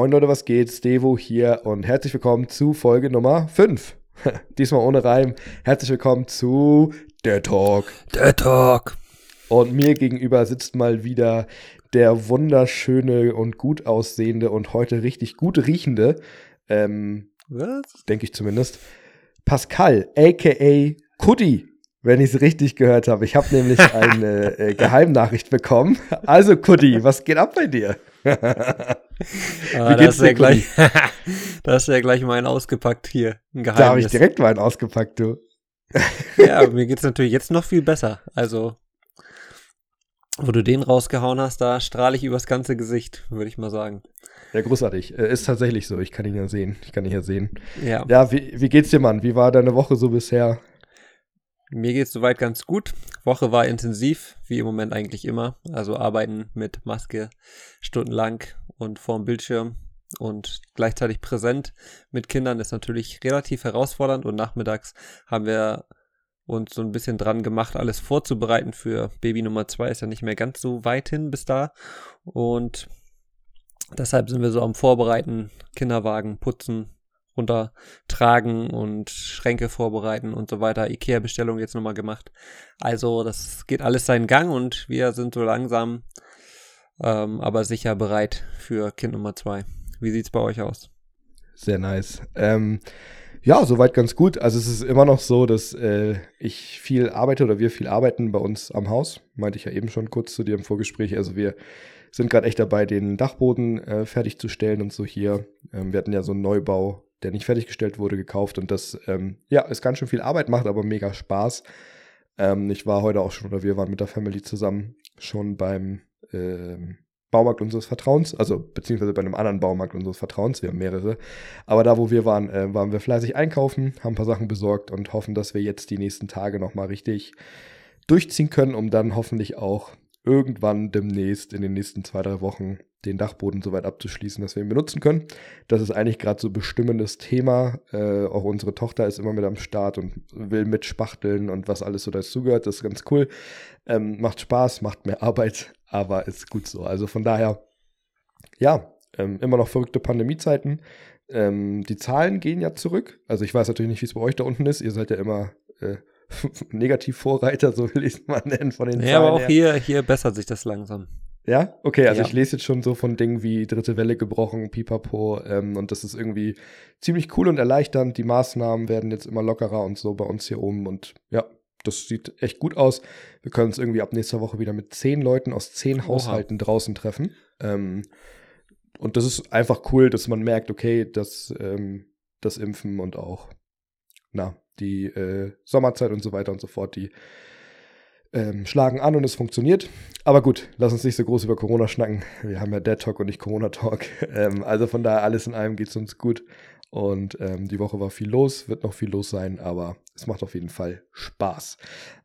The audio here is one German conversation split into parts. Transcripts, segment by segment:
Moin Leute, was geht? Stevo hier und herzlich willkommen zu Folge Nummer 5. Diesmal ohne Reim. Herzlich willkommen zu Der Talk. Der Talk. Und mir gegenüber sitzt mal wieder der wunderschöne und gut aussehende und heute richtig gut riechende, ähm, denke ich zumindest, Pascal, aka Kuddy, wenn ich es richtig gehört habe. Ich habe nämlich eine äh, Geheimnachricht bekommen. Also Kuddy, was geht ab bei dir? Ah, geht's da hast du ja gleich, da hast du ja gleich mal einen ausgepackt hier. Ein Da habe ich Geheimnis. direkt mal einen ausgepackt, du. Ja, mir geht's natürlich jetzt noch viel besser. Also, wo du den rausgehauen hast, da strahle ich übers ganze Gesicht, würde ich mal sagen. Ja, großartig. Äh, Ist tatsächlich so. Ich kann ihn ja sehen. Ich kann ihn ja sehen. Ja, Ja, wie, wie geht's dir, Mann? Wie war deine Woche so bisher? mir geht's soweit ganz gut. Woche war intensiv, wie im Moment eigentlich immer. Also arbeiten mit Maske stundenlang und vorm Bildschirm und gleichzeitig präsent mit Kindern ist natürlich relativ herausfordernd und nachmittags haben wir uns so ein bisschen dran gemacht, alles vorzubereiten für Baby Nummer zwei. Ist ja nicht mehr ganz so weit hin bis da. Und deshalb sind wir so am Vorbereiten, Kinderwagen putzen, runtertragen und Schränke vorbereiten und so weiter. Ikea-Bestellung jetzt nochmal gemacht. Also das geht alles seinen Gang und wir sind so langsam, ähm, aber sicher bereit für Kind Nummer zwei. Wie sieht's bei euch aus? Sehr nice. Ähm, ja, soweit ganz gut. Also es ist immer noch so, dass äh, ich viel arbeite oder wir viel arbeiten bei uns am Haus. Meinte ich ja eben schon kurz zu dir im Vorgespräch. Also wir sind gerade echt dabei, den Dachboden äh, fertigzustellen und so hier. Ähm, wir hatten ja so einen Neubau, der nicht fertiggestellt wurde, gekauft und das, ähm, ja, ist ganz schön viel Arbeit, macht aber mega Spaß. Ähm, ich war heute auch schon, oder wir waren mit der Family zusammen schon beim ähm, Baumarkt unseres Vertrauens, also beziehungsweise bei einem anderen Baumarkt unseres Vertrauens, wir haben mehrere. Aber da, wo wir waren, äh, waren wir fleißig einkaufen, haben ein paar Sachen besorgt und hoffen, dass wir jetzt die nächsten Tage nochmal richtig durchziehen können, um dann hoffentlich auch irgendwann demnächst in den nächsten zwei, drei Wochen den Dachboden so weit abzuschließen, dass wir ihn benutzen können. Das ist eigentlich gerade so bestimmendes Thema. Äh, auch unsere Tochter ist immer mit am Start und will mitspachteln und was alles so dazugehört. Das ist ganz cool. Ähm, macht Spaß, macht mehr Arbeit, aber ist gut so. Also von daher, ja, ähm, immer noch verrückte Pandemiezeiten. Ähm, die Zahlen gehen ja zurück. Also ich weiß natürlich nicht, wie es bei euch da unten ist. Ihr seid ja immer äh, Negativvorreiter, so will ich es mal nennen, von den Ja, Zahlen aber auch her. hier, hier bessert sich das langsam. Ja, okay, also Ja. ich lese jetzt schon so von Dingen wie dritte Welle gebrochen, pipapo, ähm, und das ist irgendwie ziemlich cool und erleichternd. Die Maßnahmen werden jetzt immer lockerer und so bei uns hier oben und ja, das sieht echt gut aus. Wir können uns irgendwie ab nächster Woche wieder mit zehn Leuten aus zehn Oha. Haushalten draußen treffen. Ähm, und das ist einfach cool, dass man merkt, okay, dass ähm, das Impfen und auch, na, die äh, Sommerzeit und so weiter und so fort, die ähm, schlagen an und es funktioniert. Aber gut, lass uns nicht so groß über Corona schnacken. Wir haben ja Dead Talk und nicht Corona Talk. Ähm, also von daher, alles in allem geht es uns gut. Und ähm, die Woche war viel los, wird noch viel los sein, aber es macht auf jeden Fall Spaß.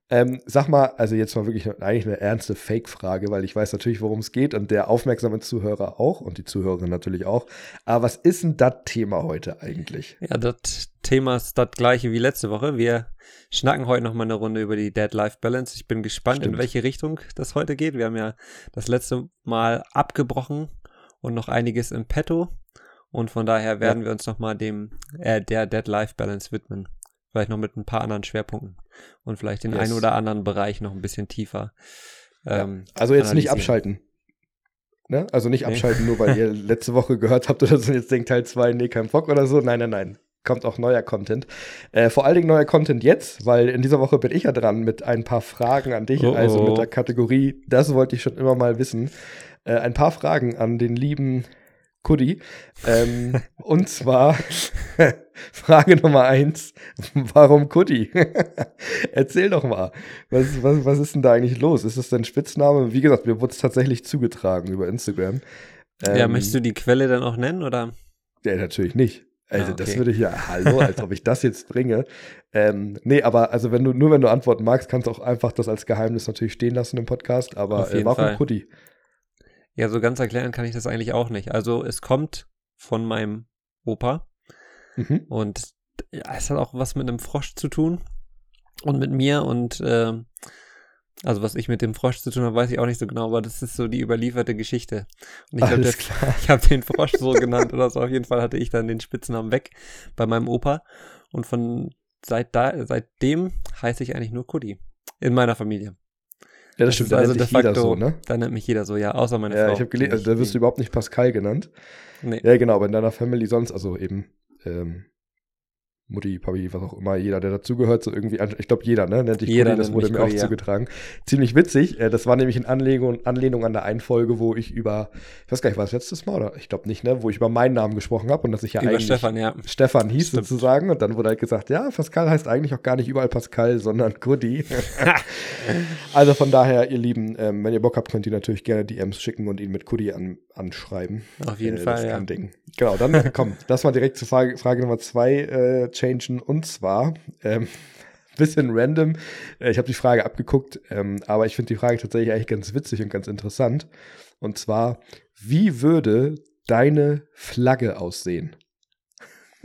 Ähm, sag mal, also jetzt mal wirklich eigentlich eine ernste Fake-Frage, weil ich weiß natürlich, worum es geht und der aufmerksame Zuhörer auch und die Zuhörerin natürlich auch. Aber was ist denn das Thema heute eigentlich? Ja, das Thema ist das gleiche wie letzte Woche. Wir schnacken heute noch mal eine Runde über die Dead-Life-Balance. Ich bin gespannt, Stimmt. in welche Richtung das heute geht. Wir haben ja das letzte Mal abgebrochen und noch einiges im Petto. Und von daher werden wir uns noch mal dem, äh, der Dead-Life-Balance widmen. Vielleicht noch mit ein paar anderen Schwerpunkten. Und vielleicht den Yes. einen oder anderen Bereich noch ein bisschen tiefer. Ähm, Also jetzt nicht abschalten. Ne? Also nicht Nee. abschalten, nur weil ihr letzte Woche gehört habt oder so und jetzt denkt Teil 2, nee, kein Bock oder so. Nein, nein, nein. Kommt auch neuer Content. Äh, vor allen Dingen neuer Content jetzt, weil in dieser Woche bin ich ja dran mit ein paar Fragen an dich, Oh, also mit der Kategorie, das wollte ich schon immer mal wissen. Äh, ein paar Fragen an den lieben Kuddy. Ähm, und zwar Frage Nummer eins: Warum Kuddy? Erzähl doch mal. Was, was, was ist denn da eigentlich los? Ist das dein Spitzname? Wie gesagt, mir wurde es tatsächlich zugetragen über Instagram. ja, Ähm, möchtest du die Quelle dann auch nennen oder? Ja, natürlich nicht. Also, Ah, okay. das würde ich ja, hallo, als ob ich das jetzt bringe. Ähm, nee, aber also wenn du, nur wenn du antworten magst, kannst du auch einfach das als Geheimnis natürlich stehen lassen im Podcast. Aber äh, warum Fall. Kuddy? Ja, so ganz erklären kann ich das eigentlich auch nicht. Also es kommt von meinem Opa Mhm. und ja, es hat auch was mit einem Frosch zu tun und mit mir und ähm, Also was ich mit dem Frosch zu tun habe, weiß ich auch nicht so genau, aber das ist so die überlieferte Geschichte. Und ich glaube, ich habe den Frosch so genannt oder so. Auf jeden Fall hatte ich dann den Spitznamen weg bei meinem Opa. Und von seit da, seitdem heiße ich eigentlich nur Kudi. In meiner Familie. Ja, das, das stimmt. Da also nennt de facto, so, ne? Da nennt mich jeder so, ja, außer meine ja, Frau. Ja, ich habe gelesen, also da wirst du überhaupt nicht Pascal genannt. Nee. Ja, genau, aber in deiner Family sonst, also eben ähm, Mutti, Papi, was auch immer, jeder, der dazugehört, so irgendwie, ich glaube jeder, ne, nennt dich jeder Kudi, das wurde mir Kudi, auch ja. zugetragen. Ziemlich witzig, äh, das war nämlich in Anlehnung, Anlehnung an der Einfolge, wo ich über, ich weiß gar nicht, war das letztes Mal oder, ich glaube nicht, ne, wo ich über meinen Namen gesprochen habe und dass ich ja über eigentlich Stefan, ja. Stefan hieß Stimmt. sozusagen und dann wurde halt gesagt, ja, Pascal heißt eigentlich auch gar nicht überall Pascal, sondern Kudi. also von daher, ihr Lieben, ähm, wenn ihr Bock habt, könnt ihr natürlich gerne DMs schicken und ihn mit Kudi an, anschreiben. Auf jeden äh, Fall, das ja. Kann Ding. Genau, dann komm, lass mal direkt zur Frage, Frage Nummer zwei äh, changen und zwar, ähm, bisschen random. Äh, ich habe die Frage abgeguckt, ähm, aber ich finde die Frage tatsächlich eigentlich ganz witzig und ganz interessant. Und zwar, wie würde deine Flagge aussehen?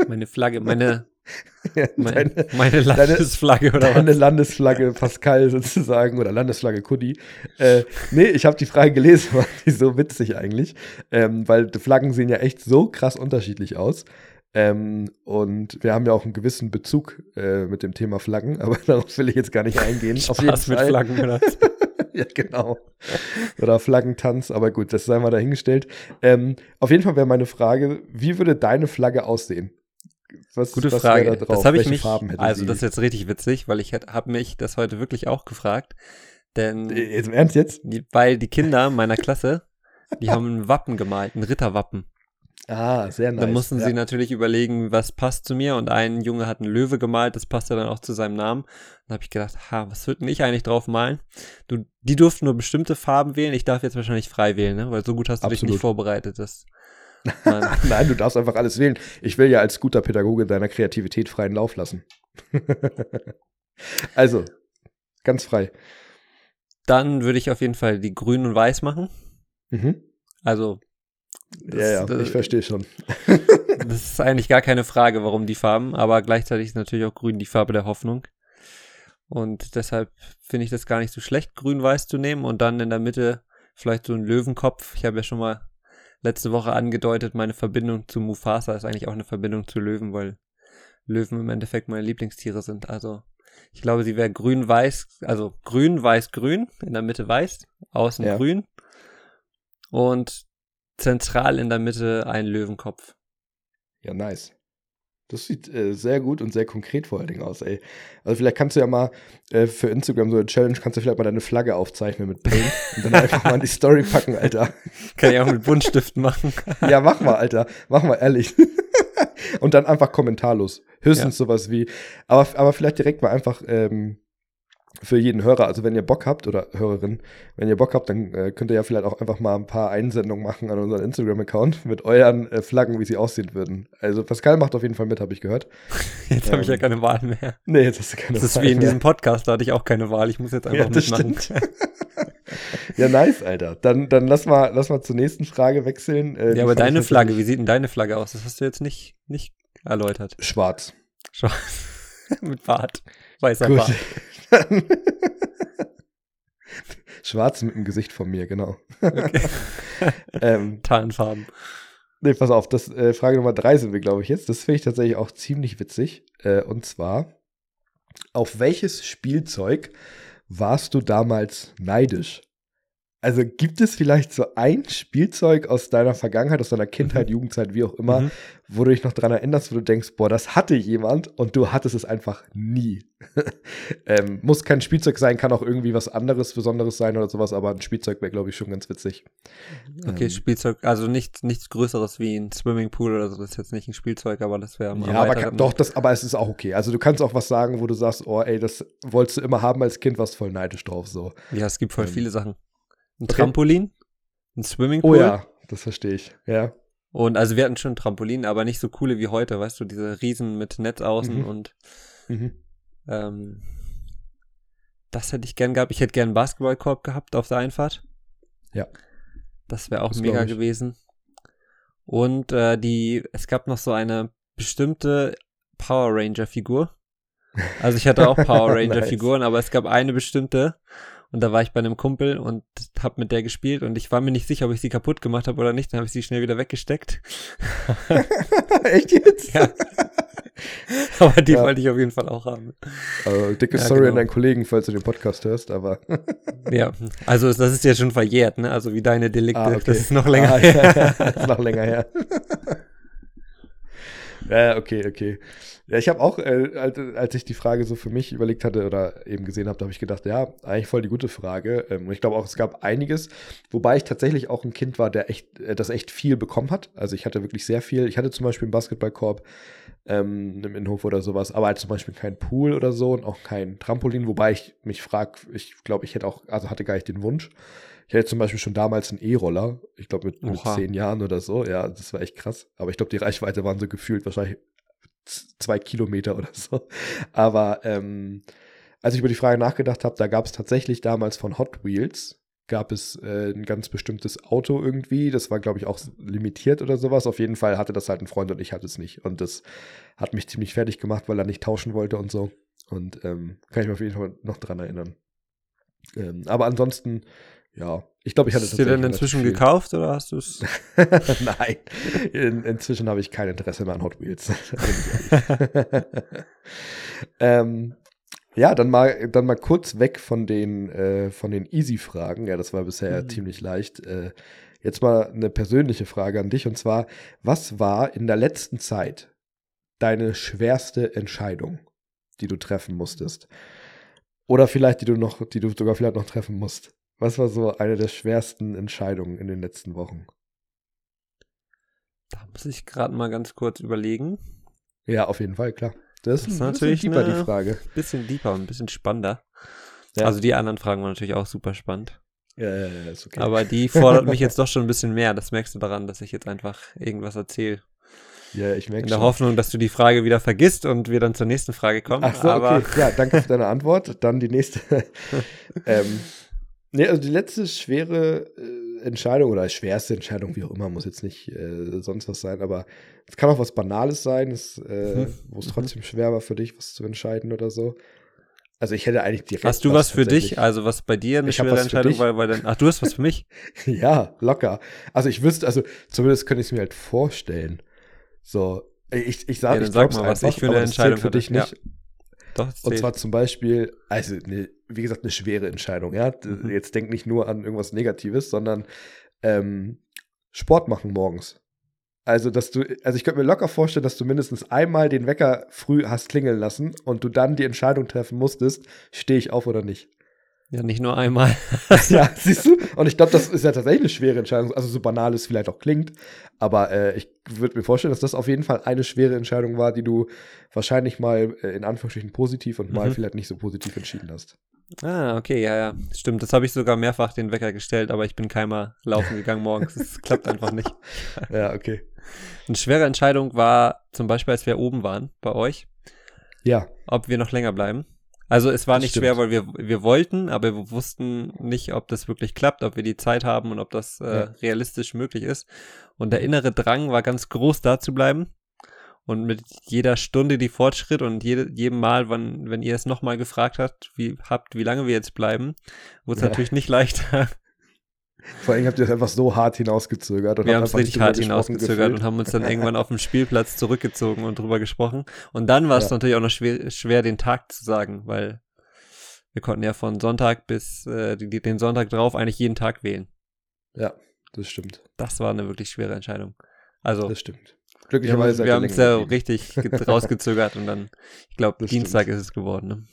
Meine Flagge, meine, ja, meine, deine, meine Landesflagge oder deine was? Landesflagge Pascal sozusagen oder Landesflagge Kudi. Äh, nee, ich habe die Frage gelesen, war die so witzig eigentlich, ähm, weil die Flaggen sehen ja echt so krass unterschiedlich aus. Ähm, und wir haben ja auch einen gewissen Bezug äh, mit dem Thema Flaggen, aber darauf will ich jetzt gar nicht eingehen. Spaß Auf jeden Fall. mit Flaggen, oder? ja, genau. Oder Flaggentanz, aber gut, das sei mal dahingestellt. Ähm, auf jeden Fall wäre meine Frage, wie würde deine Flagge aussehen? Was, Gute was Frage. Da das habe ich mich, also sie? das ist jetzt richtig witzig, weil ich habe mich das heute wirklich auch gefragt. Denn äh, jetzt, Im Ernst jetzt? Weil die Kinder meiner Klasse, die haben ein Wappen gemalt, ein Ritterwappen. Ah, sehr nice. Dann mussten ja. sie natürlich überlegen, was passt zu mir. Und ein Junge hat einen Löwe gemalt, das passte dann auch zu seinem Namen. Dann habe ich gedacht, ha, was würde ich eigentlich drauf malen? Du, die durften nur bestimmte Farben wählen. Ich darf jetzt wahrscheinlich frei wählen, ne? Weil so gut hast du Absolut. dich nicht vorbereitet. Das, Nein, du darfst einfach alles wählen. Ich will ja als guter Pädagoge deiner Kreativität freien Lauf lassen. also, ganz frei. Dann würde ich auf jeden Fall die grün und weiß machen. Mhm. Also das, ja, ja, das, ich verstehe schon. das ist eigentlich gar keine Frage, warum die Farben, aber gleichzeitig ist natürlich auch grün die Farbe der Hoffnung. Und deshalb finde ich das gar nicht so schlecht, grün-weiß zu nehmen und dann in der Mitte vielleicht so ein Löwenkopf. Ich habe ja schon mal letzte Woche angedeutet, meine Verbindung zu Mufasa ist eigentlich auch eine Verbindung zu Löwen, weil Löwen im Endeffekt meine Lieblingstiere sind. Also ich glaube, sie wäre grün-weiß, also grün-weiß-grün, in der Mitte weiß, außen ja. grün. Und zentral in der Mitte ein Löwenkopf. Ja, nice. Das sieht äh, sehr gut und sehr konkret vor allen Dingen aus, ey. Also vielleicht kannst du ja mal äh, für Instagram so eine Challenge, kannst du vielleicht mal deine Flagge aufzeichnen mit Paint und dann einfach mal in die Story packen, Alter. Kann ich auch mit Buntstiften machen. ja, mach mal, Alter. Mach mal, ehrlich. und dann einfach kommentarlos. Höchstens ja. sowas wie, aber, aber vielleicht direkt mal einfach ähm, für jeden Hörer. Also wenn ihr Bock habt oder Hörerin, wenn ihr Bock habt, dann äh, könnt ihr ja vielleicht auch einfach mal ein paar Einsendungen machen an unseren Instagram-Account mit euren äh, Flaggen, wie sie aussehen würden. Also Pascal macht auf jeden Fall mit, habe ich gehört. Jetzt ähm, habe ich ja keine Wahl mehr. Nee, jetzt hast du keine Wahl. Das ist wie in mehr. diesem Podcast, da hatte ich auch keine Wahl. Ich muss jetzt einfach ja, mitmachen. ja, nice, Alter. Dann, dann lass mal, lass mal zur nächsten Frage wechseln. Äh, ja, aber deine Flagge, wie sieht denn deine Flagge aus? Das hast du jetzt nicht, nicht erläutert. Schwarz. Schwarz. mit Bart. Weißer Gut. Bart. Schwarz mit dem Gesicht von mir, genau. Okay. ähm, Tarnfarben. Nee, pass auf, das äh, Frage Nummer drei sind wir, glaube ich, jetzt. Das finde ich tatsächlich auch ziemlich witzig. Äh, und zwar, auf welches Spielzeug warst du damals neidisch? Also gibt es vielleicht so ein Spielzeug aus deiner Vergangenheit, aus deiner Kindheit, mhm. Jugendzeit, wie auch immer, mhm. wo du dich noch dran erinnerst, wo du denkst, boah, das hatte jemand und du hattest es einfach nie. ähm, muss kein Spielzeug sein, kann auch irgendwie was anderes, Besonderes sein oder sowas, aber ein Spielzeug wäre, glaube ich, schon ganz witzig. Okay, ähm, Spielzeug, also nicht, nichts Größeres wie ein Swimmingpool oder so, das ist jetzt nicht ein Spielzeug, aber das wäre Ja, aber kann, doch, das, aber es ist auch okay. Also du kannst auch was sagen, wo du sagst, oh ey, das wolltest du immer haben als Kind, warst voll neidisch drauf, so. Ja, es gibt voll ähm, viele Sachen. Ein okay. Trampolin, ein Swimmingpool. Oh ja, das verstehe ich, ja. Und also wir hatten schon Trampolin, aber nicht so coole wie heute, weißt du, diese Riesen mit Netz außen mhm. und mhm. Ähm, das hätte ich gern gehabt. Ich hätte gern einen Basketballkorb gehabt auf der Einfahrt. Ja. Das wäre auch das mega gewesen. Und äh, die, es gab noch so eine bestimmte Power Ranger Figur. Also ich hatte auch Power Ranger Figuren, nice. aber es gab eine bestimmte Und da war ich bei einem Kumpel und hab mit der gespielt und ich war mir nicht sicher, ob ich sie kaputt gemacht habe oder nicht. Dann habe ich sie schnell wieder weggesteckt. Echt jetzt? Ja. aber die ja. wollte ich auf jeden Fall auch haben. Also, dicke ja, Sorry genau. an deinen Kollegen, falls du den Podcast hörst, aber. ja, also das ist ja schon verjährt, ne? Also wie deine Delikte. Ah, okay. Das ist noch länger ah, her. das ist noch länger her. Ja, okay, okay. Ja, ich habe auch, äh, als, als ich die Frage so für mich überlegt hatte oder eben gesehen habe, habe ich gedacht, ja, eigentlich voll die gute Frage. Ähm, und ich glaube auch, es gab einiges, wobei ich tatsächlich auch ein Kind war, der echt, äh, das echt viel bekommen hat. Also ich hatte wirklich sehr viel. Ich hatte zum Beispiel einen Basketballkorb ähm, im Innenhof oder sowas, aber halt zum Beispiel kein Pool oder so und auch kein Trampolin, wobei ich mich frage, ich glaube, ich hätte auch, also hatte gar nicht den Wunsch. Ich hatte zum Beispiel schon damals einen E-Roller, ich glaube mit, mit zehn Jahren oder so. Ja, das war echt krass. Aber ich glaube, die Reichweite waren so gefühlt wahrscheinlich zwei Kilometer oder so. Aber ähm, als ich über die Frage nachgedacht habe, da gab es tatsächlich damals von Hot Wheels, gab es äh, ein ganz bestimmtes Auto irgendwie. Das war, glaube ich, auch limitiert oder sowas. Auf jeden Fall hatte das halt ein Freund und ich hatte es nicht. Und das hat mich ziemlich fertig gemacht, weil er nicht tauschen wollte und so. Und ähm, kann ich mich auf jeden Fall noch dran erinnern. Ähm, aber ansonsten ja, ich glaube, ich hatte es. Hast du dir denn inzwischen gekauft oder hast du es? Nein, in, inzwischen habe ich kein Interesse mehr an Hot Wheels. ähm, ja, dann mal, dann mal kurz weg von den, äh, von den Easy-Fragen. Ja, das war bisher mhm. ziemlich leicht. Äh, jetzt mal eine persönliche Frage an dich und zwar: Was war in der letzten Zeit deine schwerste Entscheidung, die du treffen musstest? Oder vielleicht die du noch, die du sogar vielleicht noch treffen musst? Was war so eine der schwersten Entscheidungen in den letzten Wochen? Da muss ich gerade mal ganz kurz überlegen. Ja, auf jeden Fall, klar. Das, das ist natürlich deeper, die Frage. Bisschen deeper und ein bisschen spannender. Ja. Also die anderen Fragen waren natürlich auch super spannend. Ja, ja, ja, ist okay. Aber die fordert mich jetzt doch schon ein bisschen mehr. Das merkst du daran, dass ich jetzt einfach irgendwas erzähle. Ja, ich merke In der schon. Hoffnung, dass du die Frage wieder vergisst und wir dann zur nächsten Frage kommen. Ach so, okay. Ja, danke für deine Antwort. Dann die nächste. ähm, Nee, also die letzte schwere äh, Entscheidung oder schwerste Entscheidung, wie auch immer, muss jetzt nicht äh, sonst was sein, aber es kann auch was Banales sein, äh, mhm. wo es mhm. trotzdem schwer war für dich, was zu entscheiden oder so. Also ich hätte eigentlich direkt. Hast du was, was für dich? Also was bei dir eine ich schwere Entscheidung war, weil dann. Ach, du hast was für mich? ja, locker. Also ich wüsste, also zumindest könnte ich es mir halt vorstellen. So, ich, ich sag, ja, ich sag mal, was einfach, ich für eine Entscheidung für dich nicht. Ja. Doch, und zwar zum Beispiel, also ne, wie gesagt, eine schwere Entscheidung. Ja, mhm. jetzt denk nicht nur an irgendwas Negatives, sondern ähm, Sport machen morgens. Also, dass du, also ich könnte mir locker vorstellen, dass du mindestens einmal den Wecker früh hast klingeln lassen und du dann die Entscheidung treffen musstest, stehe ich auf oder nicht. Ja, nicht nur einmal. ja, siehst du? Und ich glaube, das ist ja tatsächlich eine schwere Entscheidung. Also so banal es vielleicht auch klingt. Aber äh, ich würde mir vorstellen, dass das auf jeden Fall eine schwere Entscheidung war, die du wahrscheinlich mal äh, in Anführungsstrichen positiv und mal mhm. vielleicht nicht so positiv entschieden hast. Ah, okay, ja, ja. Stimmt, das habe ich sogar mehrfach den Wecker gestellt, aber ich bin keinmal laufen gegangen morgens. Das klappt einfach nicht. ja, okay. Eine schwere Entscheidung war zum Beispiel, als wir oben waren bei euch. Ja. Ob wir noch länger bleiben. Also es war das nicht stimmt. schwer, weil wir, wir wollten, aber wir wussten nicht, ob das wirklich klappt, ob wir die Zeit haben und ob das äh, ja. realistisch möglich ist. Und der innere Drang war ganz groß, da zu bleiben. Und mit jeder Stunde die Fortschritt und jede, jedem Mal, wann, wenn ihr es nochmal gefragt habt, wie, habt, wie lange wir jetzt bleiben, wurde es ja. natürlich nicht leichter. Vor allem habt ihr es einfach so hart hinausgezögert. Und wir haben es richtig hart hinausgezögert gefühlt. und haben uns dann irgendwann auf dem Spielplatz zurückgezogen und drüber gesprochen. Und dann war es ja. natürlich auch noch schwer, schwer, den Tag zu sagen, weil wir konnten ja von Sonntag bis äh, den Sonntag drauf eigentlich jeden Tag wählen. Ja, das stimmt. Das war eine wirklich schwere Entscheidung. Also, das stimmt. Glücklicherweise. Wir haben es ja richtig rausgezögert und dann, ich glaube, Dienstag stimmt. ist es geworden. Ne?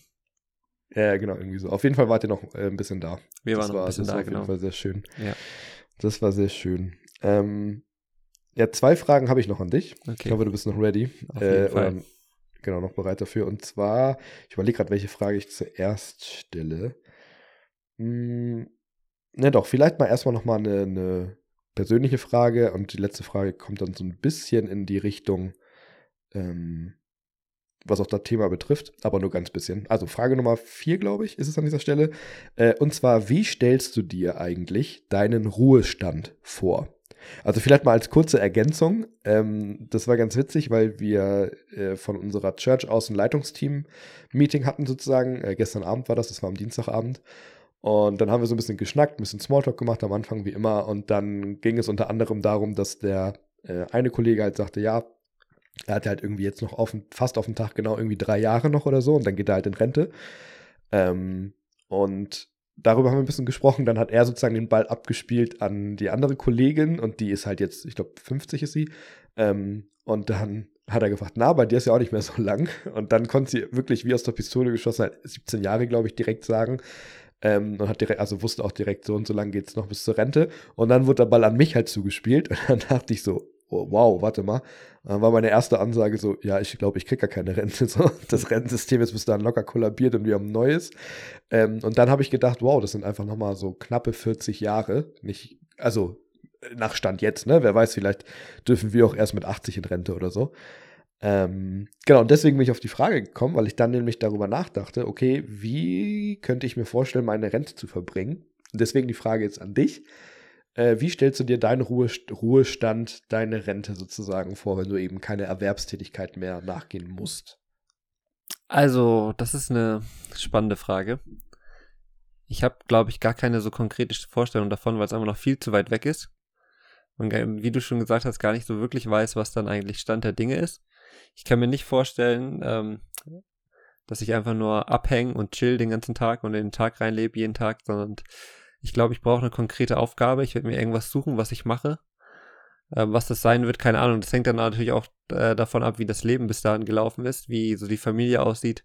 Ja, genau, irgendwie so. Auf jeden Fall wart ihr noch äh, ein bisschen da. Wir das waren noch ein bisschen das da, war auf genau. jeden Fall sehr schön. Ja. Das war sehr schön. Ähm, ja, zwei Fragen habe ich noch an dich. Okay. Ich glaube, du bist noch ready. Auf jeden äh, Fall. Oder, genau, noch bereit dafür. Und zwar, ich überlege gerade, welche Frage ich zuerst stelle. Hm, ne, doch, vielleicht mal erstmal nochmal eine, eine persönliche Frage und die letzte Frage kommt dann so ein bisschen in die Richtung, ähm, was auch das Thema betrifft, aber nur ganz bisschen. Also Frage Nummer vier, glaube ich, ist es an dieser Stelle. Äh, und zwar, wie stellst du dir eigentlich deinen Ruhestand vor? Also vielleicht mal als kurze Ergänzung. Ähm, das war ganz witzig, weil wir äh, von unserer Church aus ein Leitungsteam-Meeting hatten sozusagen. Äh, gestern Abend war das, das war am Dienstagabend. Und dann haben wir so ein bisschen geschnackt, ein bisschen Smalltalk gemacht am Anfang wie immer. Und dann ging es unter anderem darum, dass der äh, eine Kollege halt sagte, ja, er hat halt irgendwie jetzt noch auf, fast auf den Tag genau irgendwie drei Jahre noch oder so und dann geht er halt in Rente. Ähm, und darüber haben wir ein bisschen gesprochen. Dann hat er sozusagen den Ball abgespielt an die andere Kollegin und die ist halt jetzt, ich glaube, 50 ist sie. Ähm, und dann hat er gefragt, na, bei dir ist ja auch nicht mehr so lang. Und dann konnte sie wirklich wie aus der Pistole geschossen, halt 17 Jahre, glaube ich, direkt sagen. Ähm, und hat direkt, also wusste auch direkt, so und so lang geht es noch bis zur Rente. Und dann wurde der Ball an mich halt zugespielt. Und dann dachte ich so, oh, wow, warte mal. Dann war meine erste Ansage so, ja, ich glaube, ich kriege gar keine Rente. So, das Rentensystem ist bis dahin locker kollabiert und wir haben ein neues. Ähm, und dann habe ich gedacht, wow, das sind einfach nochmal so knappe 40 Jahre. Nicht, also nach Stand jetzt, ne? Wer weiß, vielleicht dürfen wir auch erst mit 80 in Rente oder so. Ähm, genau, und deswegen bin ich auf die Frage gekommen, weil ich dann nämlich darüber nachdachte, okay, wie könnte ich mir vorstellen, meine Rente zu verbringen? Und deswegen die Frage jetzt an dich. Äh, wie stellst du dir deinen Ruhe Ruhestand, deine Rente sozusagen vor, wenn du eben keine Erwerbstätigkeit mehr nachgehen musst? Also, das ist eine spannende Frage. Ich habe, glaube ich, gar keine so konkrete Vorstellung davon, weil es einfach noch viel zu weit weg ist. Und wie du schon gesagt hast, gar nicht so wirklich weiß, was dann eigentlich Stand der Dinge ist. Ich kann mir nicht vorstellen, ähm, dass ich einfach nur abhänge und chill den ganzen Tag und in den Tag reinlebe jeden Tag, sondern ich glaube, ich brauche eine konkrete Aufgabe. Ich werde mir irgendwas suchen, was ich mache. Äh, was das sein wird, keine Ahnung. Das hängt dann natürlich auch äh, davon ab, wie das Leben bis dahin gelaufen ist, wie so die Familie aussieht.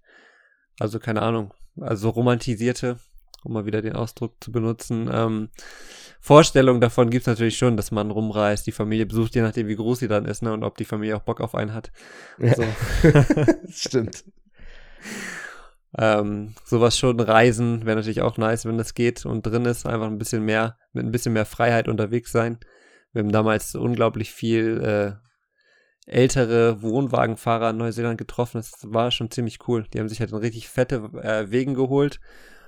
Also keine Ahnung. Also romantisierte, um mal wieder den Ausdruck zu benutzen. Ähm, Vorstellung davon gibt es natürlich schon, dass man rumreist, die Familie besucht, je nachdem, wie groß sie dann ist, ne, und ob die Familie auch Bock auf einen hat. Ja. So. Stimmt. Ähm, sowas schon reisen wäre natürlich auch nice, wenn das geht und drin ist, einfach ein bisschen mehr, mit ein bisschen mehr Freiheit unterwegs sein. Wir haben damals unglaublich viel äh, ältere Wohnwagenfahrer in Neuseeland getroffen. Das war schon ziemlich cool. Die haben sich halt richtig fette äh, Wegen geholt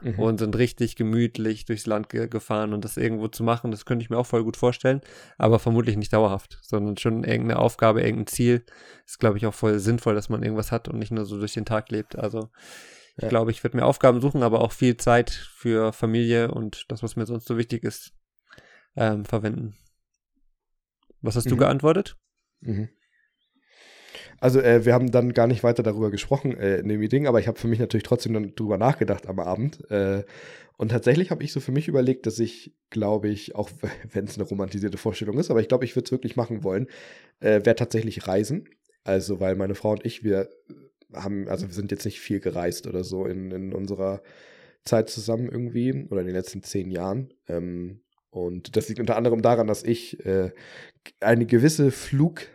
mhm. und sind richtig gemütlich durchs Land ge gefahren und das irgendwo zu machen, das könnte ich mir auch voll gut vorstellen, aber vermutlich nicht dauerhaft, sondern schon irgendeine Aufgabe, irgendein Ziel. Ist, glaube ich, auch voll sinnvoll, dass man irgendwas hat und nicht nur so durch den Tag lebt. Also ich ja. glaube, ich werde mir Aufgaben suchen, aber auch viel Zeit für Familie und das, was mir sonst so wichtig ist, ähm, verwenden. Was hast mhm. du geantwortet? Mhm. Also äh, wir haben dann gar nicht weiter darüber gesprochen äh, in dem Meeting, aber ich habe für mich natürlich trotzdem dann drüber nachgedacht am Abend. Äh, und tatsächlich habe ich so für mich überlegt, dass ich, glaube ich, auch wenn es eine romantisierte Vorstellung ist, aber ich glaube, ich würde es wirklich machen wollen, äh, wäre tatsächlich Reisen. Also, weil meine Frau und ich, wir haben, also wir sind jetzt nicht viel gereist oder so in, in unserer Zeit zusammen irgendwie oder in den letzten zehn Jahren. Ähm, und das liegt unter anderem daran, dass ich äh, eine gewisse Flug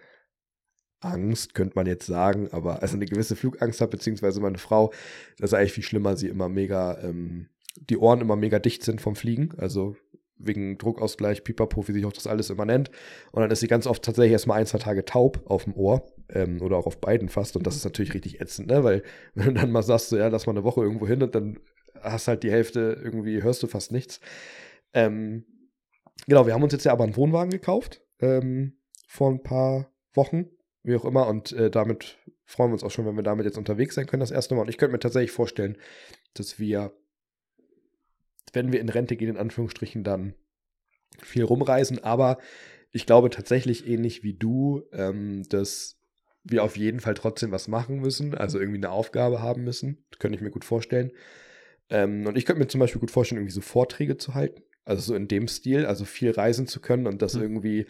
Angst, könnte man jetzt sagen, aber also eine gewisse Flugangst hat, beziehungsweise meine Frau, das ist eigentlich viel schlimmer, sie immer mega, ähm, die Ohren immer mega dicht sind vom Fliegen, also wegen Druckausgleich, Pipapo, wie sich auch das alles immer nennt. Und dann ist sie ganz oft tatsächlich erstmal ein, zwei Tage taub auf dem Ohr ähm, oder auch auf beiden fast. Und das ist natürlich richtig ätzend, ne? weil wenn du dann mal sagst, so, ja, lass mal eine Woche irgendwo hin und dann hast halt die Hälfte irgendwie, hörst du fast nichts. Ähm, genau, wir haben uns jetzt ja aber einen Wohnwagen gekauft ähm, vor ein paar Wochen wie auch immer. Und äh, damit freuen wir uns auch schon, wenn wir damit jetzt unterwegs sein können, das erste Mal. Und ich könnte mir tatsächlich vorstellen, dass wir, wenn wir in Rente gehen, in Anführungsstrichen, dann viel rumreisen. Aber ich glaube tatsächlich ähnlich wie du, ähm, dass wir auf jeden Fall trotzdem was machen müssen, also irgendwie eine Aufgabe haben müssen. Das könnte ich mir gut vorstellen. Ähm, und ich könnte mir zum Beispiel gut vorstellen, irgendwie so Vorträge zu halten. Also so in dem Stil, also viel reisen zu können und das mhm. irgendwie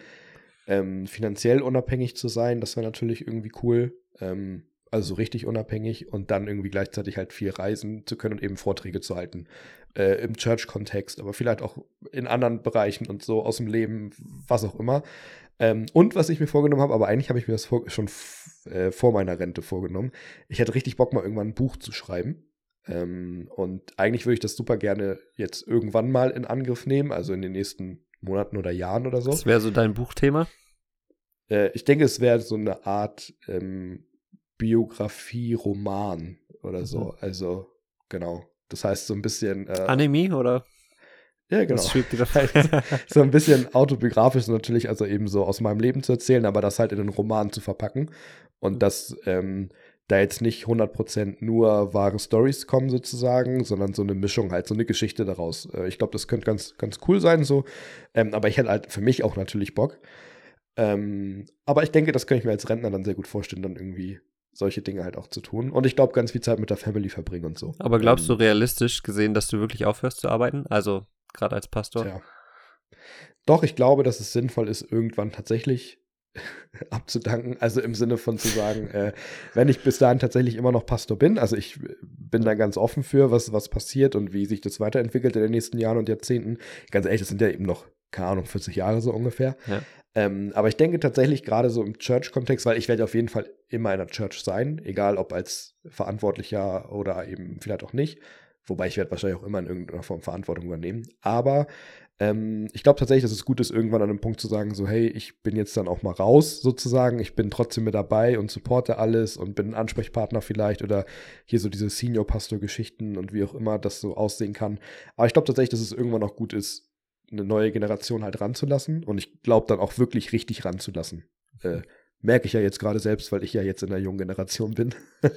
ähm, finanziell unabhängig zu sein, das wäre natürlich irgendwie cool. Ähm, also so richtig unabhängig und dann irgendwie gleichzeitig halt viel reisen zu können und eben Vorträge zu halten. Äh, Im Church-Kontext, aber vielleicht auch in anderen Bereichen und so aus dem Leben, was auch immer. Ähm, und was ich mir vorgenommen habe, aber eigentlich habe ich mir das vor, schon äh, vor meiner Rente vorgenommen. Ich hätte richtig Bock, mal irgendwann ein Buch zu schreiben. Ähm, und eigentlich würde ich das super gerne jetzt irgendwann mal in Angriff nehmen, also in den nächsten Monaten oder Jahren oder so. Das wäre so dein Buchthema? Äh, ich denke, es wäre so eine Art ähm, Biografie-Roman oder so. Mhm. Also, genau. Das heißt so ein bisschen. Äh, Anime oder? Ja, genau. so ein bisschen autobiografisch natürlich, also eben so aus meinem Leben zu erzählen, aber das halt in einen Roman zu verpacken. Und mhm. das ähm, da jetzt nicht 100% nur wahre Stories kommen sozusagen, sondern so eine Mischung halt, so eine Geschichte daraus. Äh, ich glaube, das könnte ganz, ganz cool sein so. Ähm, aber ich hätte halt für mich auch natürlich Bock. Ähm, aber ich denke, das könnte ich mir als Rentner dann sehr gut vorstellen, dann irgendwie solche Dinge halt auch zu tun. Und ich glaube, ganz viel Zeit mit der Family verbringen und so. Aber glaubst ähm, du realistisch gesehen, dass du wirklich aufhörst zu arbeiten? Also gerade als Pastor? Ja. Doch, ich glaube, dass es sinnvoll ist, irgendwann tatsächlich abzudanken. Also im Sinne von zu sagen, äh, wenn ich bis dahin tatsächlich immer noch Pastor bin, also ich bin da ganz offen für, was, was passiert und wie sich das weiterentwickelt in den nächsten Jahren und Jahrzehnten. Ganz ehrlich, das sind ja eben noch, keine Ahnung, 40 Jahre so ungefähr. Ja. Ähm, aber ich denke tatsächlich gerade so im Church-Kontext, weil ich werde auf jeden Fall immer in der Church sein, egal ob als Verantwortlicher oder eben vielleicht auch nicht. Wobei ich werde wahrscheinlich auch immer in irgendeiner Form Verantwortung übernehmen. Aber ähm, ich glaube tatsächlich, dass es gut ist, irgendwann an einem Punkt zu sagen, so, hey, ich bin jetzt dann auch mal raus, sozusagen. Ich bin trotzdem mit dabei und supporte alles und bin ein Ansprechpartner vielleicht oder hier so diese Senior-Pastor-Geschichten und wie auch immer das so aussehen kann. Aber ich glaube tatsächlich, dass es irgendwann auch gut ist, eine neue Generation halt ranzulassen und ich glaube dann auch wirklich richtig ranzulassen. Äh, merke ich ja jetzt gerade selbst, weil ich ja jetzt in der jungen Generation bin.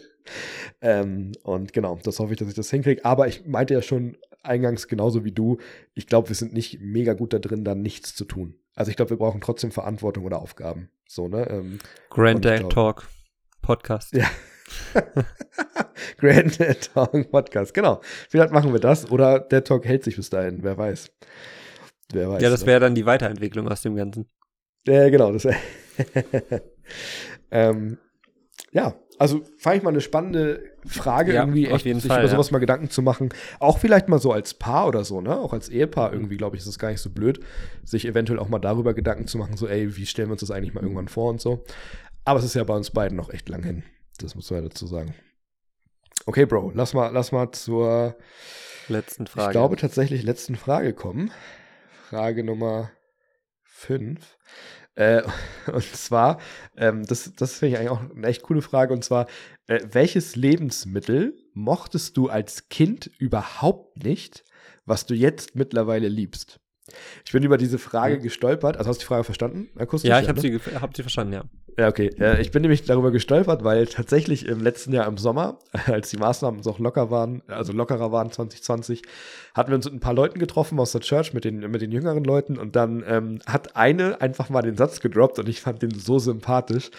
ähm, und genau, das hoffe ich, dass ich das hinkriege. Aber ich meinte ja schon eingangs genauso wie du, ich glaube, wir sind nicht mega gut da drin, da nichts zu tun. Also ich glaube, wir brauchen trotzdem Verantwortung oder Aufgaben. So, ne? Ähm, Granddad Talk Podcast. Ja. Granddad Talk Podcast, genau. Vielleicht machen wir das oder der Talk hält sich bis dahin, wer weiß. Wer weiß. Ja, das wäre dann die Weiterentwicklung aus dem Ganzen. Ja, genau. Das ähm, ja, also fand ich mal eine spannende Frage, ja, irgendwie echt, sich Fall, über sowas ja. mal Gedanken zu machen. Auch vielleicht mal so als Paar oder so, ne? Auch als Ehepaar irgendwie, glaube ich, ist es gar nicht so blöd, sich eventuell auch mal darüber Gedanken zu machen, so, ey, wie stellen wir uns das eigentlich mal irgendwann vor und so. Aber es ist ja bei uns beiden noch echt lang hin. Das muss man ja dazu sagen. Okay, Bro, lass mal, lass mal zur letzten Frage. Ich glaube tatsächlich letzten Frage kommen. Frage Nummer 5. Äh, und zwar, ähm, das, das finde ich eigentlich auch eine echt coole Frage. Und zwar, äh, welches Lebensmittel mochtest du als Kind überhaupt nicht, was du jetzt mittlerweile liebst? Ich bin über diese Frage gestolpert. Also hast du die Frage verstanden? Akustisch, ja, ich habe ne? sie, hab sie verstanden, ja. Ja, okay. Ich bin nämlich darüber gestolpert, weil tatsächlich im letzten Jahr im Sommer, als die Maßnahmen so locker waren, also lockerer waren 2020, hatten wir uns mit ein paar Leuten getroffen aus der Church mit den, mit den jüngeren Leuten und dann ähm, hat eine einfach mal den Satz gedroppt und ich fand den so sympathisch.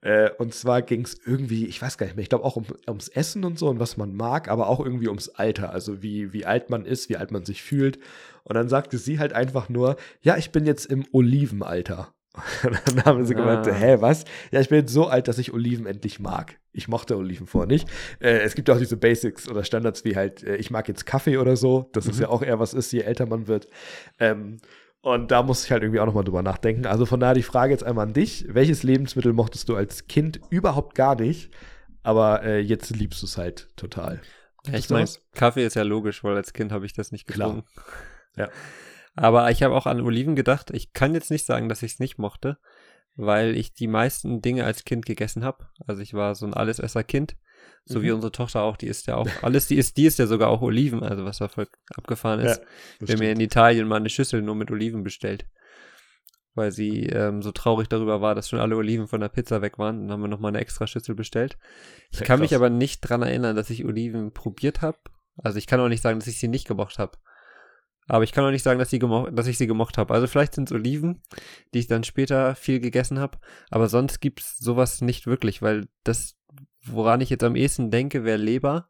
Äh, und zwar ging es irgendwie, ich weiß gar nicht mehr, ich glaube auch um, ums Essen und so und was man mag, aber auch irgendwie ums Alter, also wie, wie alt man ist, wie alt man sich fühlt. Und dann sagte sie halt einfach nur, ja, ich bin jetzt im Olivenalter. Und dann haben sie gemeint, ah. hä, was? Ja, ich bin jetzt so alt, dass ich Oliven endlich mag. Ich mochte Oliven vor nicht. Äh, es gibt auch diese Basics oder Standards wie halt, äh, ich mag jetzt Kaffee oder so. Das mhm. ist ja auch eher was ist, je älter man wird. Ähm, und da muss ich halt irgendwie auch nochmal drüber nachdenken. Also von daher die Frage jetzt einmal an dich. Welches Lebensmittel mochtest du als Kind überhaupt gar nicht, aber äh, jetzt liebst du es halt total? Ja, ich meine, Kaffee ist ja logisch, weil als Kind habe ich das nicht getrunken. Ja. Aber ich habe auch an Oliven gedacht. Ich kann jetzt nicht sagen, dass ich es nicht mochte, weil ich die meisten Dinge als Kind gegessen habe. Also ich war so ein Allesesser-Kind. So mhm. wie unsere Tochter auch, die isst ja auch alles, die isst, die isst ja sogar auch Oliven, also was da voll abgefahren ist. Ja, Wir haben ja in Italien mal eine Schüssel nur mit Oliven bestellt. Weil sie ähm, so traurig darüber war, dass schon alle Oliven von der Pizza weg waren. Dann haben wir nochmal eine extra Schüssel bestellt. Ich ja, kann krass. mich aber nicht dran erinnern, dass ich Oliven probiert habe. Also ich kann auch nicht sagen, dass ich sie nicht gemocht habe. Aber ich kann auch nicht sagen, dass, dass ich sie gemocht habe. Also vielleicht sind es Oliven, die ich dann später viel gegessen habe. Aber sonst gibt es sowas nicht wirklich, weil das, woran ich jetzt am ehesten denke, wäre Leber.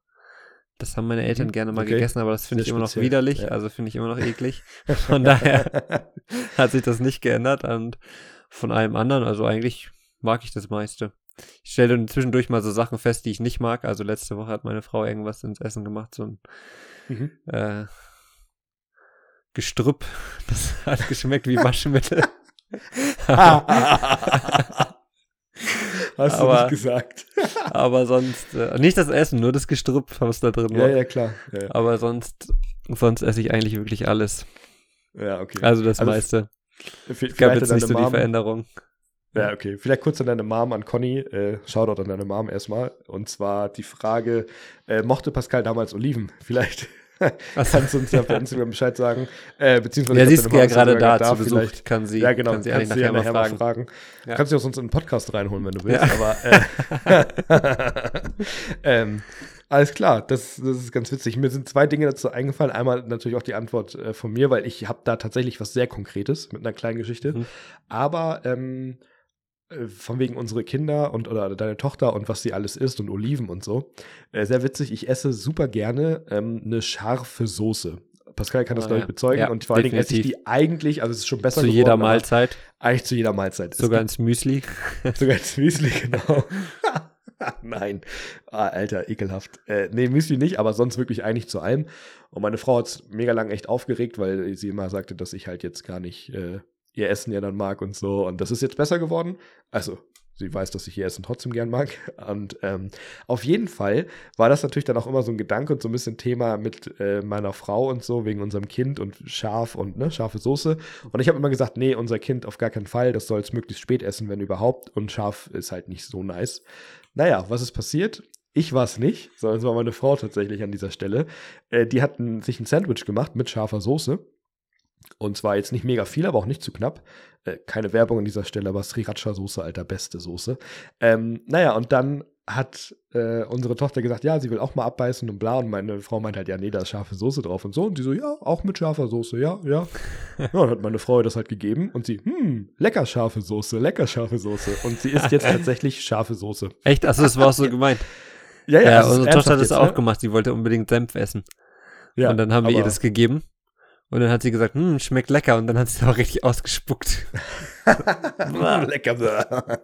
Das haben meine Eltern mhm. gerne mal okay. gegessen, aber das finde ich immer noch widerlich, ja. also finde ich immer noch eklig. Von daher hat sich das nicht geändert und von allem anderen, also eigentlich mag ich das meiste. Ich stelle zwischendurch mal so Sachen fest, die ich nicht mag. Also letzte Woche hat meine Frau irgendwas ins Essen gemacht, so ein mhm. äh, Gestrüpp. Das hat geschmeckt wie Waschmittel. Hast aber, du nicht gesagt. aber sonst, äh, nicht das Essen, nur das Gestrüpp, was da drin war. Ja, ja, klar. Ja, ja. Aber sonst, sonst esse ich eigentlich wirklich alles. Ja, okay. Also das also meiste. Es gab jetzt nicht so Mom, die Veränderung. Ja, okay. Vielleicht kurz an deine Mom, an Conny. Äh, Shoutout an deine Mom erstmal. Und zwar die Frage, äh, mochte Pascal damals Oliven? Vielleicht kannst du uns ja per Instagram Bescheid sagen. Äh, beziehungsweise Ja, sie ist ja gerade da da zu Besuch. vielleicht. Kann sie, Ja, genau. kann sie kannst nachher nachher fragen. fragen. Ja. Kannst du auch sonst in den Podcast reinholen, wenn du willst. Ja. Aber äh, ähm, alles klar, das, das ist ganz witzig. Mir sind zwei Dinge dazu eingefallen. Einmal natürlich auch die Antwort äh, von mir, weil ich habe da tatsächlich was sehr Konkretes mit einer kleinen Geschichte. Mhm. Aber ähm, äh, von wegen unsere Kinder und oder deine Tochter und was sie alles isst und Oliven und so. Äh, sehr witzig, ich esse super gerne ähm, eine scharfe Soße. Pascal kann das, Oh, glaube ich, bezeugen. Ja, und vor allen Dingen esse ich die eigentlich, also es ist schon besser Zu geworden, jeder Mahlzeit, Eigentlich zu jeder Mahlzeit. Es sogar ins Müsli. sogar ins Müsli, genau. Nein, ah, Alter, ekelhaft. Äh, nee, Müsli nicht, aber sonst wirklich eigentlich zu allem. Und meine Frau hat mega lang echt aufgeregt, weil sie immer sagte, dass ich halt jetzt gar nicht äh, ihr Essen ja dann mag und so. Und das ist jetzt besser geworden. Also, sie weiß, dass ich ihr Essen trotzdem gern mag. Und ähm, auf jeden Fall war das natürlich dann auch immer so ein Gedanke und so ein bisschen Thema mit äh, meiner Frau und so, wegen unserem Kind und scharf und ne, scharfe Soße. Und ich habe immer gesagt, nee, unser Kind auf gar keinen Fall, das soll es möglichst spät essen, wenn überhaupt. Und scharf ist halt nicht so nice. Naja, was ist passiert? Ich war es nicht, sondern es war meine Frau tatsächlich an dieser Stelle. Äh, die hatten sich ein Sandwich gemacht mit scharfer Soße. Und zwar jetzt nicht mega viel, aber auch nicht zu knapp. Äh, keine Werbung an dieser Stelle, aber Sriracha-Soße, alter, beste Soße. Ähm, naja, und dann hat äh, unsere Tochter gesagt, ja, sie will auch mal abbeißen und bla. Und meine Frau meint halt, ja, nee, da ist scharfe Soße drauf und so. Und die so, ja, auch mit scharfer Soße, ja, ja. ja, dann hat meine Frau ihr das halt gegeben und sie, hm, lecker scharfe Soße, lecker scharfe Soße. Und sie isst jetzt tatsächlich scharfe Soße. Echt? Also das war auch so gemeint. Ja, Ja, ist unsere Tochter hat das jetzt, auch ne? gemacht. Sie wollte unbedingt Senf essen. Ja, und dann haben wir ihr das gegeben. Und dann hat sie gesagt, hm, schmeckt lecker. Und dann hat sie auch richtig ausgespuckt. Lecker.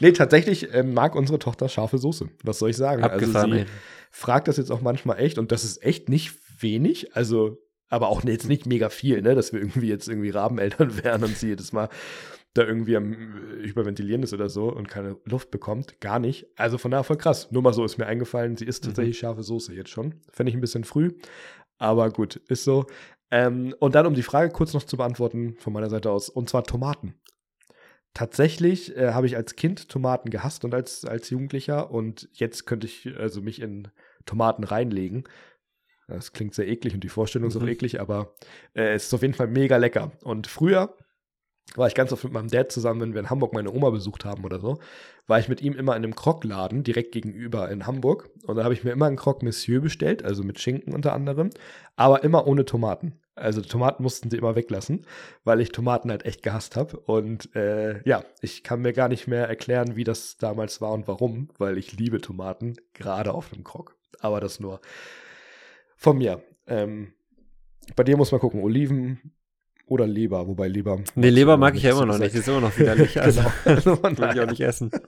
nee, tatsächlich ähm, mag unsere Tochter scharfe Soße. Was soll ich sagen? Abgefahren, also sie ey. fragt das jetzt auch manchmal echt und das ist echt nicht wenig. Also, aber auch jetzt nicht mega viel, ne? Dass wir irgendwie jetzt irgendwie Rabeneltern wären und sie jedes Mal da irgendwie am äh, Hyperventilieren ist oder so und keine Luft bekommt. Gar nicht. Also von daher voll krass. Nur mal so ist mir eingefallen, sie isst Mhm. tatsächlich scharfe Soße jetzt schon. Fände ich ein bisschen früh. Aber gut, ist so. Ähm, und dann, um die Frage kurz noch zu beantworten von meiner Seite aus, und zwar Tomaten. Tatsächlich äh, habe ich als Kind Tomaten gehasst und als, als Jugendlicher und jetzt könnte ich also mich in Tomaten reinlegen. Das klingt sehr eklig und die Vorstellung ist auch Mhm. eklig, aber äh, es ist auf jeden Fall mega lecker. Und früher war ich ganz oft mit meinem Dad zusammen, wenn wir in Hamburg meine Oma besucht haben oder so, war ich mit ihm immer in einem Krockladen direkt gegenüber in Hamburg. Und da habe ich mir immer einen Croque Monsieur bestellt, also mit Schinken unter anderem, aber immer ohne Tomaten. Also Tomaten mussten sie immer weglassen, weil ich Tomaten halt echt gehasst habe. Und äh, ja, ich kann mir gar nicht mehr erklären, wie das damals war und warum, weil ich liebe Tomaten, gerade auf einem Croque. Aber das nur von mir. Ähm, bei dir muss man gucken, Oliven oder Leber, wobei Leber. Nee, Leber mag ich ja immer noch nicht. ist immer noch widerlich. Also, Genau. Also will ich auch nicht essen.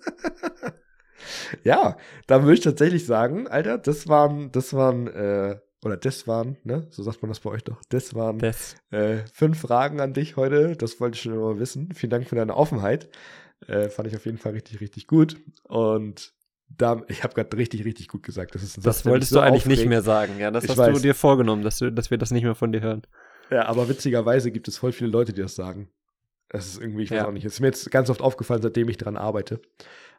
Ja, da würde ich tatsächlich sagen, Alter, das waren, das waren, äh, oder das waren, ne, so sagt man das bei euch doch, das waren Das. äh, fünf Fragen an dich heute. Das wollte ich schon immer wissen. Vielen Dank für deine Offenheit. Äh, fand ich auf jeden Fall richtig, richtig gut. Und da, ich habe gerade richtig, richtig gut gesagt. Das ist ein Das mich wolltest so du eigentlich nicht aufregt. mehr sagen. Ja, das Ich hast weiß. du dir vorgenommen, dass, du, dass wir das nicht mehr von dir hören. Ja, aber witzigerweise gibt es voll viele Leute, die das sagen. Das ist irgendwie, ich weiß Ja. auch nicht. Es ist mir jetzt ganz oft aufgefallen, seitdem ich dran arbeite.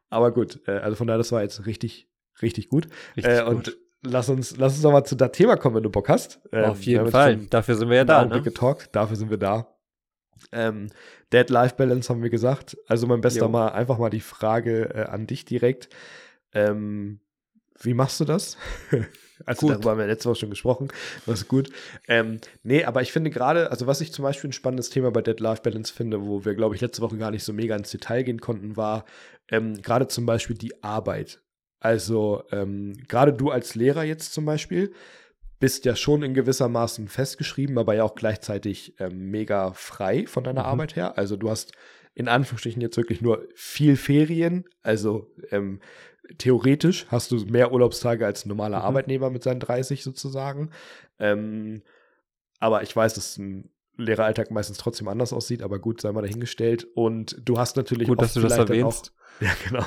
Aber gut, äh, also von daher, das war jetzt richtig, richtig gut. Richtig äh, gut. und lass uns, lass uns doch mal zu das Thema kommen, wenn du Bock hast. Ähm, Auf jeden Fall. Dafür sind wir ja da. Ne? getalkt, dafür sind wir da. Ähm, Dead-Life-Balance haben wir gesagt. Also mein Bester Jo. mal einfach mal die Frage äh, an dich direkt. Ähm, wie machst du das? also Gut. darüber haben wir letzte Woche schon gesprochen. Das ist gut. Ähm, nee, aber ich finde gerade, also was ich zum Beispiel ein spannendes Thema bei Dead-Life-Balance finde, wo wir, glaube ich, letzte Woche gar nicht so mega ins Detail gehen konnten, war ähm, gerade zum Beispiel die Arbeit. Also ähm, gerade du als Lehrer jetzt zum Beispiel bist ja schon in gewissermaßen festgeschrieben, aber ja auch gleichzeitig ähm, mega frei von deiner Mhm. Arbeit her. Also du hast in Anführungsstrichen jetzt wirklich nur viel Ferien. Also ähm, theoretisch hast du mehr Urlaubstage als ein normaler Mhm. Arbeitnehmer mit seinen 30 sozusagen. Ähm, aber ich weiß, dass ein Lehreralltag meistens trotzdem anders aussieht, aber gut, sei mal dahingestellt. Und du hast natürlich Gut, dass du das erwähnst. Auch, ja, genau.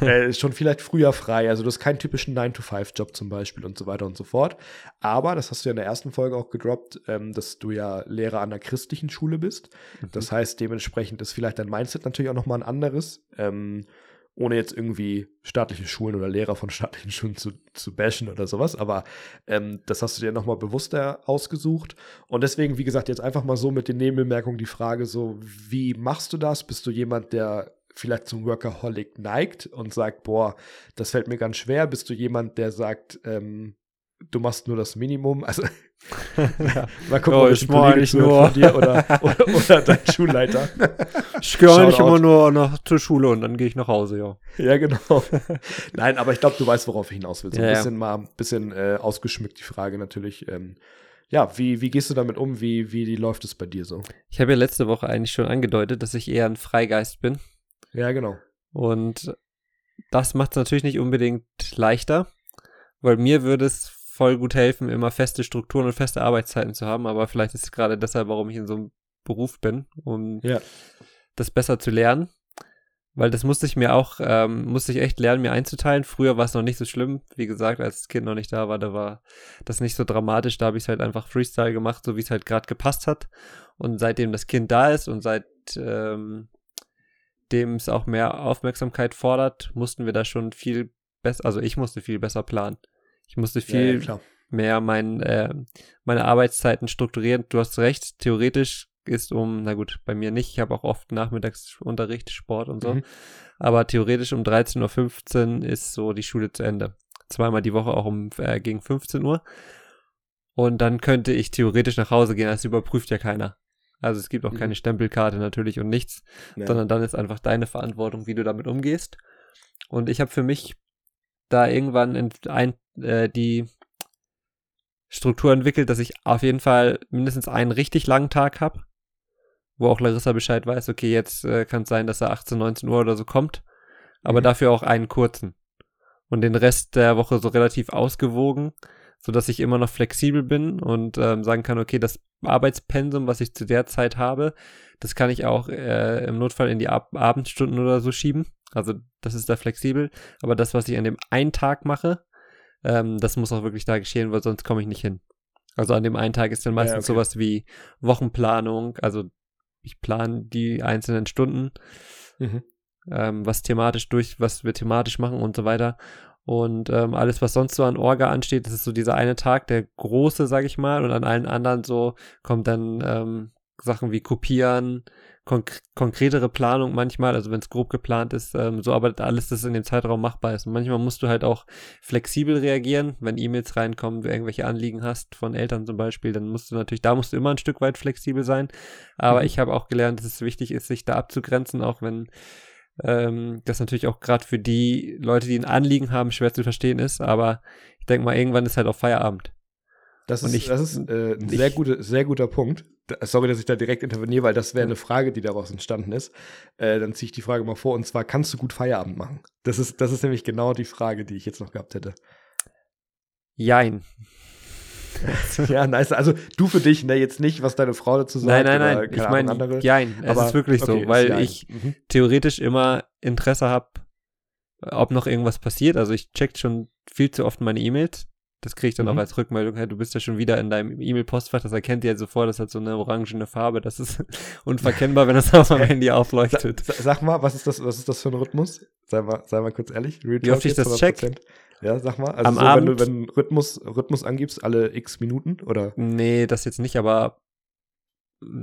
äh, schon vielleicht früher frei. Also du hast keinen typischen 9-to-5-Job zum Beispiel und so weiter und so fort. Aber, das hast du ja in der ersten Folge auch gedroppt, ähm, dass du ja Lehrer an einer christlichen Schule bist. Mhm. Das heißt, dementsprechend ist vielleicht dein Mindset natürlich auch nochmal ein anderes. Ähm, ohne jetzt irgendwie staatliche Schulen oder Lehrer von staatlichen Schulen zu, zu bashen oder sowas, aber ähm, das hast du dir nochmal bewusster ausgesucht. Und deswegen, wie gesagt, jetzt einfach mal so mit den Nebenbemerkungen die Frage so, wie machst du das? Bist du jemand, der vielleicht zum Workaholic neigt und sagt, boah, das fällt mir ganz schwer? Bist du jemand, der sagt, ähm, du machst nur das Minimum? Also ja. mal gucken, oh, ob ich mache nicht nur von dir oder, oder, oder dein Schulleiter. Ich gehe nicht immer nur noch zur Schule und dann gehe ich nach Hause, ja. Ja, genau. Nein, aber ich glaube, du weißt, worauf ich hinaus will. So ein Ja, ja. bisschen mal ein bisschen äh, ausgeschmückt die Frage natürlich. Ähm, ja, wie, wie gehst du damit um? Wie, wie läuft es bei dir so? Ich habe ja letzte Woche eigentlich schon angedeutet, dass ich eher ein Freigeist bin. Ja, genau. Und das macht es natürlich nicht unbedingt leichter, weil mir würde es voll gut helfen, immer feste Strukturen und feste Arbeitszeiten zu haben. Aber vielleicht ist es gerade deshalb, warum ich in so einem Beruf bin, um Ja. das besser zu lernen. Weil das musste ich mir auch, ähm, musste ich echt lernen, mir einzuteilen. Früher war es noch nicht so schlimm. Wie gesagt, als das Kind noch nicht da war, da war das nicht so dramatisch. Da habe ich es halt einfach Freestyle gemacht, so wie es halt gerade gepasst hat. Und seitdem das Kind da ist und seit ähm, dem es auch mehr Aufmerksamkeit fordert, mussten wir da schon viel besser, also ich musste viel besser planen. Ich musste ja, viel ja, klar. mehr mein, äh, meine Arbeitszeiten strukturieren. Du hast recht, theoretisch ist um, na gut, bei mir nicht, ich habe auch oft Nachmittagsunterricht, Sport und so, Mhm. aber theoretisch um 13.15 Uhr ist so die Schule zu Ende. Zweimal die Woche auch um äh, gegen 15 Uhr. Und dann könnte ich theoretisch nach Hause gehen, das überprüft ja keiner. Also es gibt auch Mhm. keine Stempelkarte natürlich und nichts, Ja. sondern dann ist einfach deine Verantwortung, wie du damit umgehst. Und ich habe für mich da irgendwann in, ein, äh, die Struktur entwickelt, dass ich auf jeden Fall mindestens einen richtig langen Tag habe, wo auch Larissa Bescheid weiß, okay, jetzt äh, kann es sein, dass er 18, 19 Uhr oder so kommt, aber Mhm. dafür auch einen kurzen. Und den Rest der Woche so relativ ausgewogen, so dass ich immer noch flexibel bin und ähm, sagen kann, okay, das Arbeitspensum, was ich zu der Zeit habe, das kann ich auch äh, im Notfall in die Ab Abendstunden oder so schieben. Also das ist da flexibel. Aber das, was ich an dem einen Tag mache, ähm, das muss auch wirklich da geschehen, weil sonst komme ich nicht hin. Also an dem einen Tag ist dann Ja, meistens okay. sowas wie Wochenplanung. Also ich plane die einzelnen Stunden, Mhm. ähm, was thematisch durch, was wir thematisch machen und so weiter. Und ähm, alles, was sonst so an Orga ansteht, das ist so dieser eine Tag, der große, sag ich mal, und an allen anderen so kommt dann ähm, Sachen wie Kopieren, konk konkretere Planung manchmal, also wenn es grob geplant ist, ähm, so arbeitet alles, das in dem Zeitraum machbar ist. Und manchmal musst du halt auch flexibel reagieren, wenn E-Mails reinkommen, du irgendwelche Anliegen hast, von Eltern zum Beispiel, dann musst du natürlich, da musst du immer ein Stück weit flexibel sein. Aber Mhm. ich habe auch gelernt, dass es wichtig ist, sich da abzugrenzen, auch wenn ähm, das natürlich auch gerade für die Leute, die ein Anliegen haben, schwer zu verstehen ist. Aber ich denke mal, irgendwann ist halt auch Feierabend. Das ist, ich- das ist äh, ein sehr, gute, sehr guter Punkt. Sorry, dass ich da direkt interveniere, weil das wäre eine Frage, die daraus entstanden ist. Äh, dann ziehe ich die Frage mal vor. Und zwar, kannst du gut Feierabend machen? Das ist, das ist nämlich genau die Frage, die ich jetzt noch gehabt hätte. Jein. ja, nice. Also du für dich, ne, jetzt nicht, was deine Frau dazu sagt. Nein, nein, oder, nein. keine Ich meine, jein. Es Aber- ist wirklich okay, so, weil ich Mhm. theoretisch immer Interesse habe, ob noch irgendwas passiert. Also ich check schon viel zu oft meine E-Mails. Das kriege ich dann Mhm. auch als Rückmeldung. Hey, du bist ja schon wieder in deinem E-Mail-Postfach. Das erkennt ihr ja sofort. Das hat so eine orangene Farbe. Das ist unverkennbar, wenn das auf meinem Handy Sa aufleuchtet. sa- sag mal, was ist das, was ist das für ein Rhythmus? Sei mal, sei mal kurz ehrlich. Real Wie oft ich das check? 100%. Ja, sag mal. Also Am so, wenn du Abend? wenn du einen Rhythmus, Rhythmus angibst, alle x Minuten oder? Nee, das jetzt nicht, aber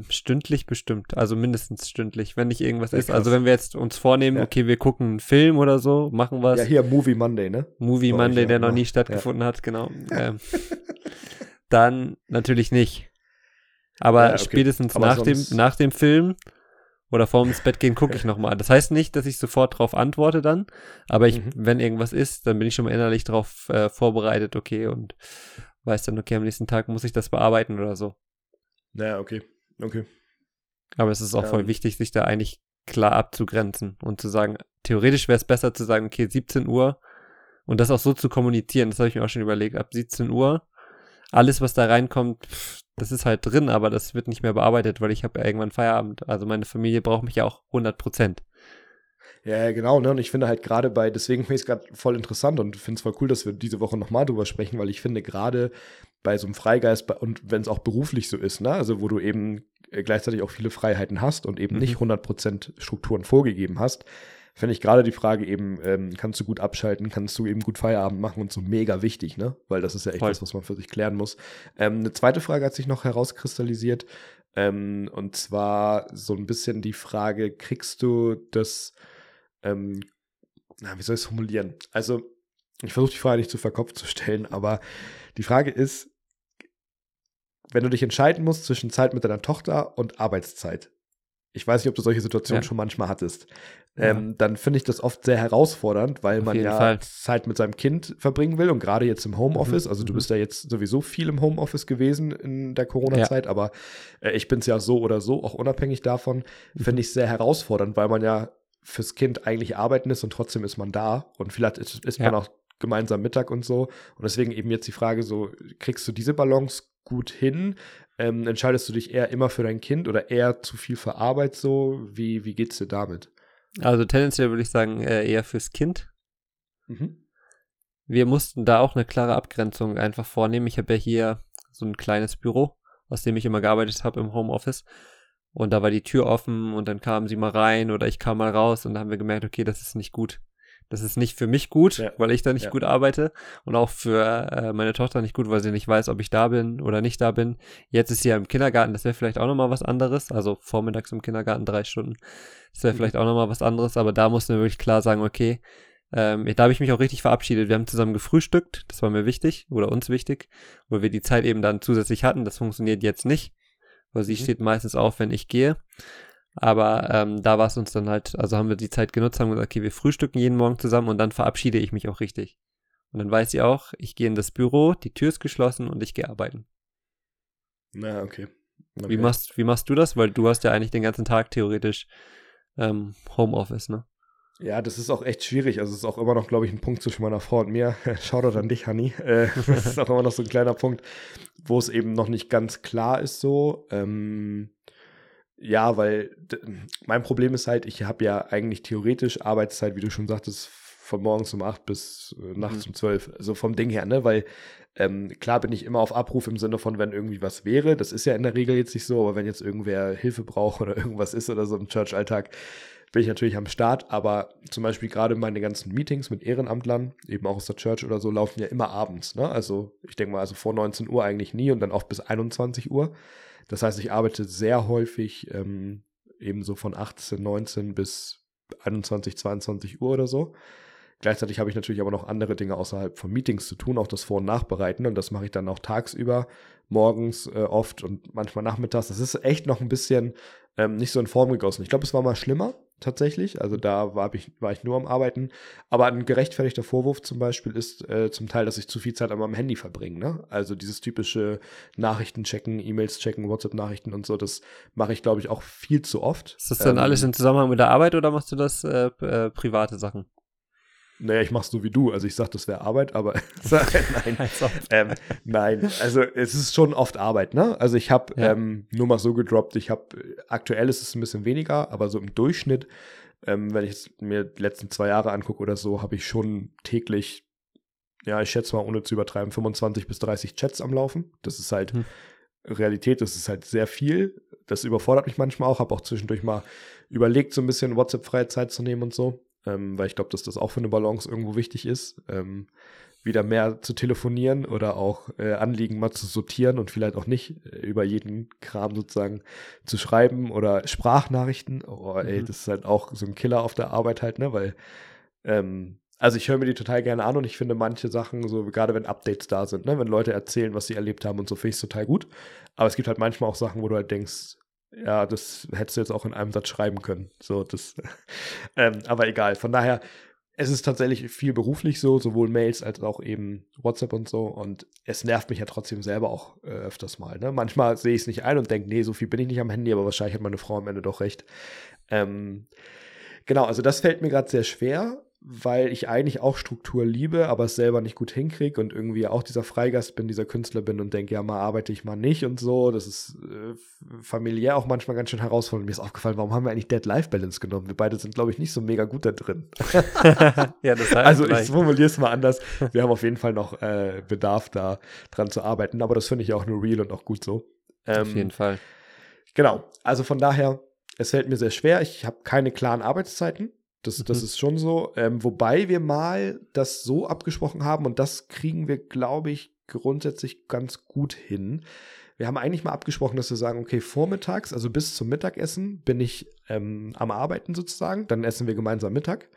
stündlich bestimmt. Also mindestens stündlich, wenn nicht irgendwas Ja, ist. Also wenn wir jetzt uns vornehmen, Ja. okay, wir gucken einen Film oder so, machen was. Ja, hier Movie Monday, ne? Movie Monday, ja der noch immer. nie stattgefunden hat, genau. ähm, dann natürlich nicht. Aber Ja, okay. spätestens Aber nach, dem, nach dem Film oder vorm ins Bett gehen gucke ich nochmal. Das heißt nicht, dass ich sofort drauf antworte dann, aber ich, Mhm. wenn irgendwas ist, dann bin ich schon mal innerlich drauf äh, vorbereitet, okay, und weiß dann, okay, am nächsten Tag muss ich das bearbeiten oder so. Ja, okay. Okay. Aber es ist auch voll Ähm. wichtig, sich da eigentlich klar abzugrenzen und zu sagen, theoretisch wäre es besser zu sagen, okay, 17 Uhr und das auch so zu kommunizieren, das habe ich mir auch schon überlegt, ab 17 Uhr, alles, was da reinkommt, pff, das ist halt drin, aber das wird nicht mehr bearbeitet, weil ich habe ja irgendwann Feierabend. Also meine Familie braucht mich ja auch 100 Prozent. Ja, genau, ne? Und ich finde halt gerade bei, deswegen finde ich es gerade voll interessant und finde es voll cool, dass wir diese Woche nochmal drüber sprechen, weil ich finde gerade bei so einem Freigeist und wenn es auch beruflich so ist, ne? Also wo du eben äh, gleichzeitig auch viele Freiheiten hast und eben Mhm. nicht 100% Strukturen vorgegeben hast, finde ich gerade die Frage eben, ähm, kannst du gut abschalten, kannst du eben gut Feierabend machen und so mega wichtig, ne? Weil das ist ja echt Voll. was, was man für sich klären muss. Ähm, eine zweite Frage hat sich noch herauskristallisiert. Ähm, und zwar so ein bisschen die Frage, kriegst du das, ähm, na, wie soll ich es formulieren? Also, ich versuche die Frage nicht zu verkopft zu stellen, aber die Frage ist, wenn du dich entscheiden musst zwischen Zeit mit deiner Tochter und Arbeitszeit, ich weiß nicht, ob du solche Situationen ja. schon manchmal hattest, ja. ähm, dann finde ich das oft sehr herausfordernd, weil Auf man ja Fall. Zeit mit seinem Kind verbringen will und gerade jetzt im Homeoffice, mhm. also du mhm. bist ja jetzt sowieso viel im Homeoffice gewesen in der Corona-Zeit, ja. aber äh, ich bin es ja so oder so, auch unabhängig davon, mhm. finde ich sehr herausfordernd, weil man ja fürs Kind eigentlich arbeiten ist und trotzdem ist man da und vielleicht ist, ist man auch gemeinsam Mittag und so und deswegen eben jetzt die Frage so, kriegst du diese Balance gut hin? Ähm, entscheidest du dich eher immer für dein Kind oder eher zu viel für Arbeit so? Wie, wie geht's dir damit? Also tendenziell würde ich sagen, äh, eher fürs Kind. Mhm. Wir mussten da auch eine klare Abgrenzung einfach vornehmen. Ich habe ja hier so ein kleines Büro, aus dem ich immer gearbeitet habe im Homeoffice. Und da war die Tür offen und dann kamen sie mal rein oder ich kam mal raus und da haben wir gemerkt, okay, das ist nicht gut. Das ist nicht für mich gut, ja. weil ich da nicht ja. gut arbeite und auch für äh, meine Tochter nicht gut, weil sie nicht weiß, ob ich da bin oder nicht da bin. Jetzt ist sie ja im Kindergarten, das wäre vielleicht auch nochmal was anderes. Also vormittags im Kindergarten drei Stunden. Das wäre mhm. vielleicht auch nochmal was anderes, aber da mussten wir wirklich klar sagen, okay, ähm, da habe ich mich auch richtig verabschiedet. Wir haben zusammen gefrühstückt, das war mir wichtig oder uns wichtig, weil wir die Zeit eben dann zusätzlich hatten. Das funktioniert jetzt nicht, weil sie mhm. steht meistens auf, wenn ich gehe. Aber ähm, da war es uns dann halt, also haben wir die Zeit genutzt, haben gesagt, okay, wir frühstücken jeden Morgen zusammen und dann verabschiede ich mich auch richtig. Und dann weiß sie auch, ich gehe in das Büro, die Tür ist geschlossen und ich gehe arbeiten. Na, okay. okay. Wie, machst, wie machst du das? Weil du hast ja eigentlich den ganzen Tag theoretisch ähm, Homeoffice, ne? Ja, das ist auch echt schwierig. Also es ist auch immer noch, glaube ich, ein Punkt zwischen meiner Frau und mir. Shoutout an dich, Honey. Äh, das ist auch immer noch so ein kleiner Punkt, wo es eben noch nicht ganz klar ist so. Ähm, ja, weil mein Problem ist halt, ich habe ja eigentlich theoretisch Arbeitszeit, wie du schon sagtest, von morgens um acht bis äh, nachts mhm. um zwölf. Also vom Ding her, ne? Weil ähm, klar bin ich immer auf Abruf im Sinne von, wenn irgendwie was wäre. Das ist ja in der Regel jetzt nicht so, aber wenn jetzt irgendwer Hilfe braucht oder irgendwas ist oder so im Church-Alltag, bin ich natürlich am Start. Aber zum Beispiel gerade meine ganzen Meetings mit Ehrenamtlern, eben auch aus der Church oder so, laufen ja immer abends. Ne? Also ich denke mal, also vor 19 Uhr eigentlich nie und dann auch bis 21 Uhr. Das heißt, ich arbeite sehr häufig ähm, eben so von 18, 19 bis 21, 22 Uhr oder so. Gleichzeitig habe ich natürlich aber noch andere Dinge außerhalb von Meetings zu tun, auch das Vor- und Nachbereiten. Und das mache ich dann auch tagsüber, morgens äh, oft und manchmal nachmittags. Das ist echt noch ein bisschen ähm, nicht so in Form gegossen. Ich glaube, es war mal schlimmer tatsächlich. Also da war ich, war ich nur am Arbeiten. Aber ein gerechtfertigter Vorwurf zum Beispiel ist äh, zum Teil, dass ich zu viel Zeit an meinem Handy verbringe. Ne? Also dieses typische Nachrichten checken, E-Mails checken, WhatsApp-Nachrichten und so, das mache ich, glaube ich, auch viel zu oft. Ist das dann ähm, alles im Zusammenhang mit der Arbeit oder machst du das äh, äh, private Sachen? Naja, ich mach's so wie du. Also ich sag, das wäre Arbeit, aber nein. ähm, nein, also es ist schon oft Arbeit, ne? Also ich habe ja. ähm, nur mal so gedroppt, ich habe, aktuell ist es ein bisschen weniger, aber so im Durchschnitt, ähm, wenn ich mir die letzten zwei Jahre angucke oder so, habe ich schon täglich, ja, ich schätze mal, ohne zu übertreiben, 25 bis 30 Chats am Laufen. Das ist halt hm. Realität, das ist halt sehr viel. Das überfordert mich manchmal auch, habe auch zwischendurch mal überlegt, so ein bisschen WhatsApp-freie Zeit zu nehmen und so ähm, weil ich glaube, dass das auch für eine Balance irgendwo wichtig ist, ähm, wieder mehr zu telefonieren oder auch äh, Anliegen mal zu sortieren und vielleicht auch nicht äh, über jeden Kram sozusagen zu schreiben oder Sprachnachrichten. Oh, ey, mhm. das ist halt auch so ein Killer auf der Arbeit halt, ne, weil ähm, also ich höre mir die total gerne an und ich finde manche Sachen, so gerade wenn Updates da sind, ne, wenn Leute erzählen, was sie erlebt haben und so, finde ich es total gut. Aber es gibt halt manchmal auch Sachen, wo du halt denkst, ja, das hättest du jetzt auch in einem Satz schreiben können. So, das, ähm, aber egal. Von daher, es ist tatsächlich viel beruflich so, sowohl Mails als auch eben WhatsApp und so. Und es nervt mich ja trotzdem selber auch äh, öfters mal. Ne? Manchmal sehe ich es nicht ein und denke, nee, so viel bin ich nicht am Handy, aber wahrscheinlich hat meine Frau am Ende doch recht. Ähm, genau, also das fällt mir gerade sehr schwer weil ich eigentlich auch Struktur liebe, aber es selber nicht gut hinkriege und irgendwie auch dieser Freigast bin, dieser Künstler bin und denke, ja, mal arbeite ich mal nicht und so. Das ist äh, familiär auch manchmal ganz schön herausfordernd. Mir ist aufgefallen, warum haben wir eigentlich Dead-Life-Balance genommen? Wir beide sind, glaube ich, nicht so mega gut da drin. ja, das heißt also ich formuliere es mal anders. Wir haben auf jeden Fall noch äh, Bedarf da dran zu arbeiten, aber das finde ich auch nur real und auch gut so. Ähm, auf jeden Fall. Genau, also von daher, es fällt mir sehr schwer. Ich habe keine klaren Arbeitszeiten Das, das mhm. ist schon so. Ähm, wobei wir mal das so abgesprochen haben und das kriegen wir, glaube ich, grundsätzlich ganz gut hin. Wir haben eigentlich mal abgesprochen, dass wir sagen, okay, vormittags, also bis zum Mittagessen, bin ich ähm, am Arbeiten sozusagen. Dann essen wir gemeinsam Mittag.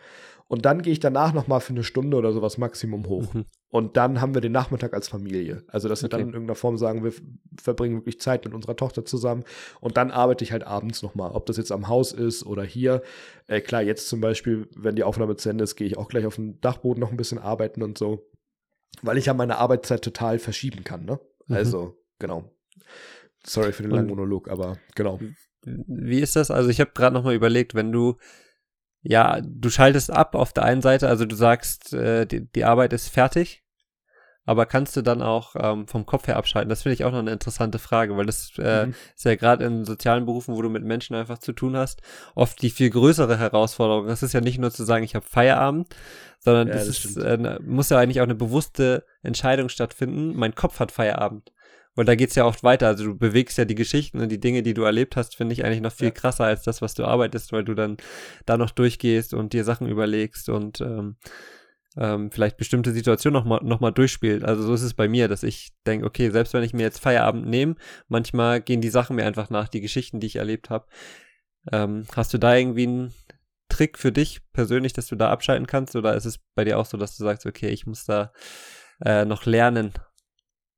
Und dann gehe ich danach noch mal für eine Stunde oder sowas Maximum hoch. Mhm. Und dann haben wir den Nachmittag als Familie. Also, dass wir okay. dann in irgendeiner Form sagen, wir verbringen wirklich Zeit mit unserer Tochter zusammen. Und dann arbeite ich halt abends noch mal. Ob das jetzt am Haus ist oder hier. Äh, klar, jetzt zum Beispiel, wenn die Aufnahme zu Ende ist, gehe ich auch gleich auf den Dachboden noch ein bisschen arbeiten und so. Weil ich ja meine Arbeitszeit total verschieben kann, ne? Mhm. Also, genau. Sorry für den langen Monolog, aber genau. Wie ist das? Also, ich habe gerade noch mal überlegt, wenn du ja, du schaltest ab auf der einen Seite, also du sagst, äh, die, die Arbeit ist fertig, aber kannst du dann auch ähm, vom Kopf her abschalten? Das finde ich auch noch eine interessante Frage, weil das äh, mhm. ist ja gerade in sozialen Berufen, wo du mit Menschen einfach zu tun hast, oft die viel größere Herausforderung. Das ist ja nicht nur zu sagen, ich habe Feierabend, sondern ja, das, das ist, äh, muss ja eigentlich auch eine bewusste Entscheidung stattfinden. Mein Kopf hat Feierabend. Weil da geht's ja oft weiter. Also du bewegst ja die Geschichten und die Dinge, die du erlebt hast, finde ich eigentlich noch viel ja. krasser als das, was du arbeitest, weil du dann da noch durchgehst und dir Sachen überlegst und ähm, ähm, vielleicht bestimmte Situationen nochmal noch mal durchspielt. Also so ist es bei mir, dass ich denke, okay, selbst wenn ich mir jetzt Feierabend nehme, manchmal gehen die Sachen mir einfach nach, die Geschichten, die ich erlebt habe. Ähm, hast du da irgendwie einen Trick für dich persönlich, dass du da abschalten kannst? Oder ist es bei dir auch so, dass du sagst, okay, ich muss da äh, noch lernen,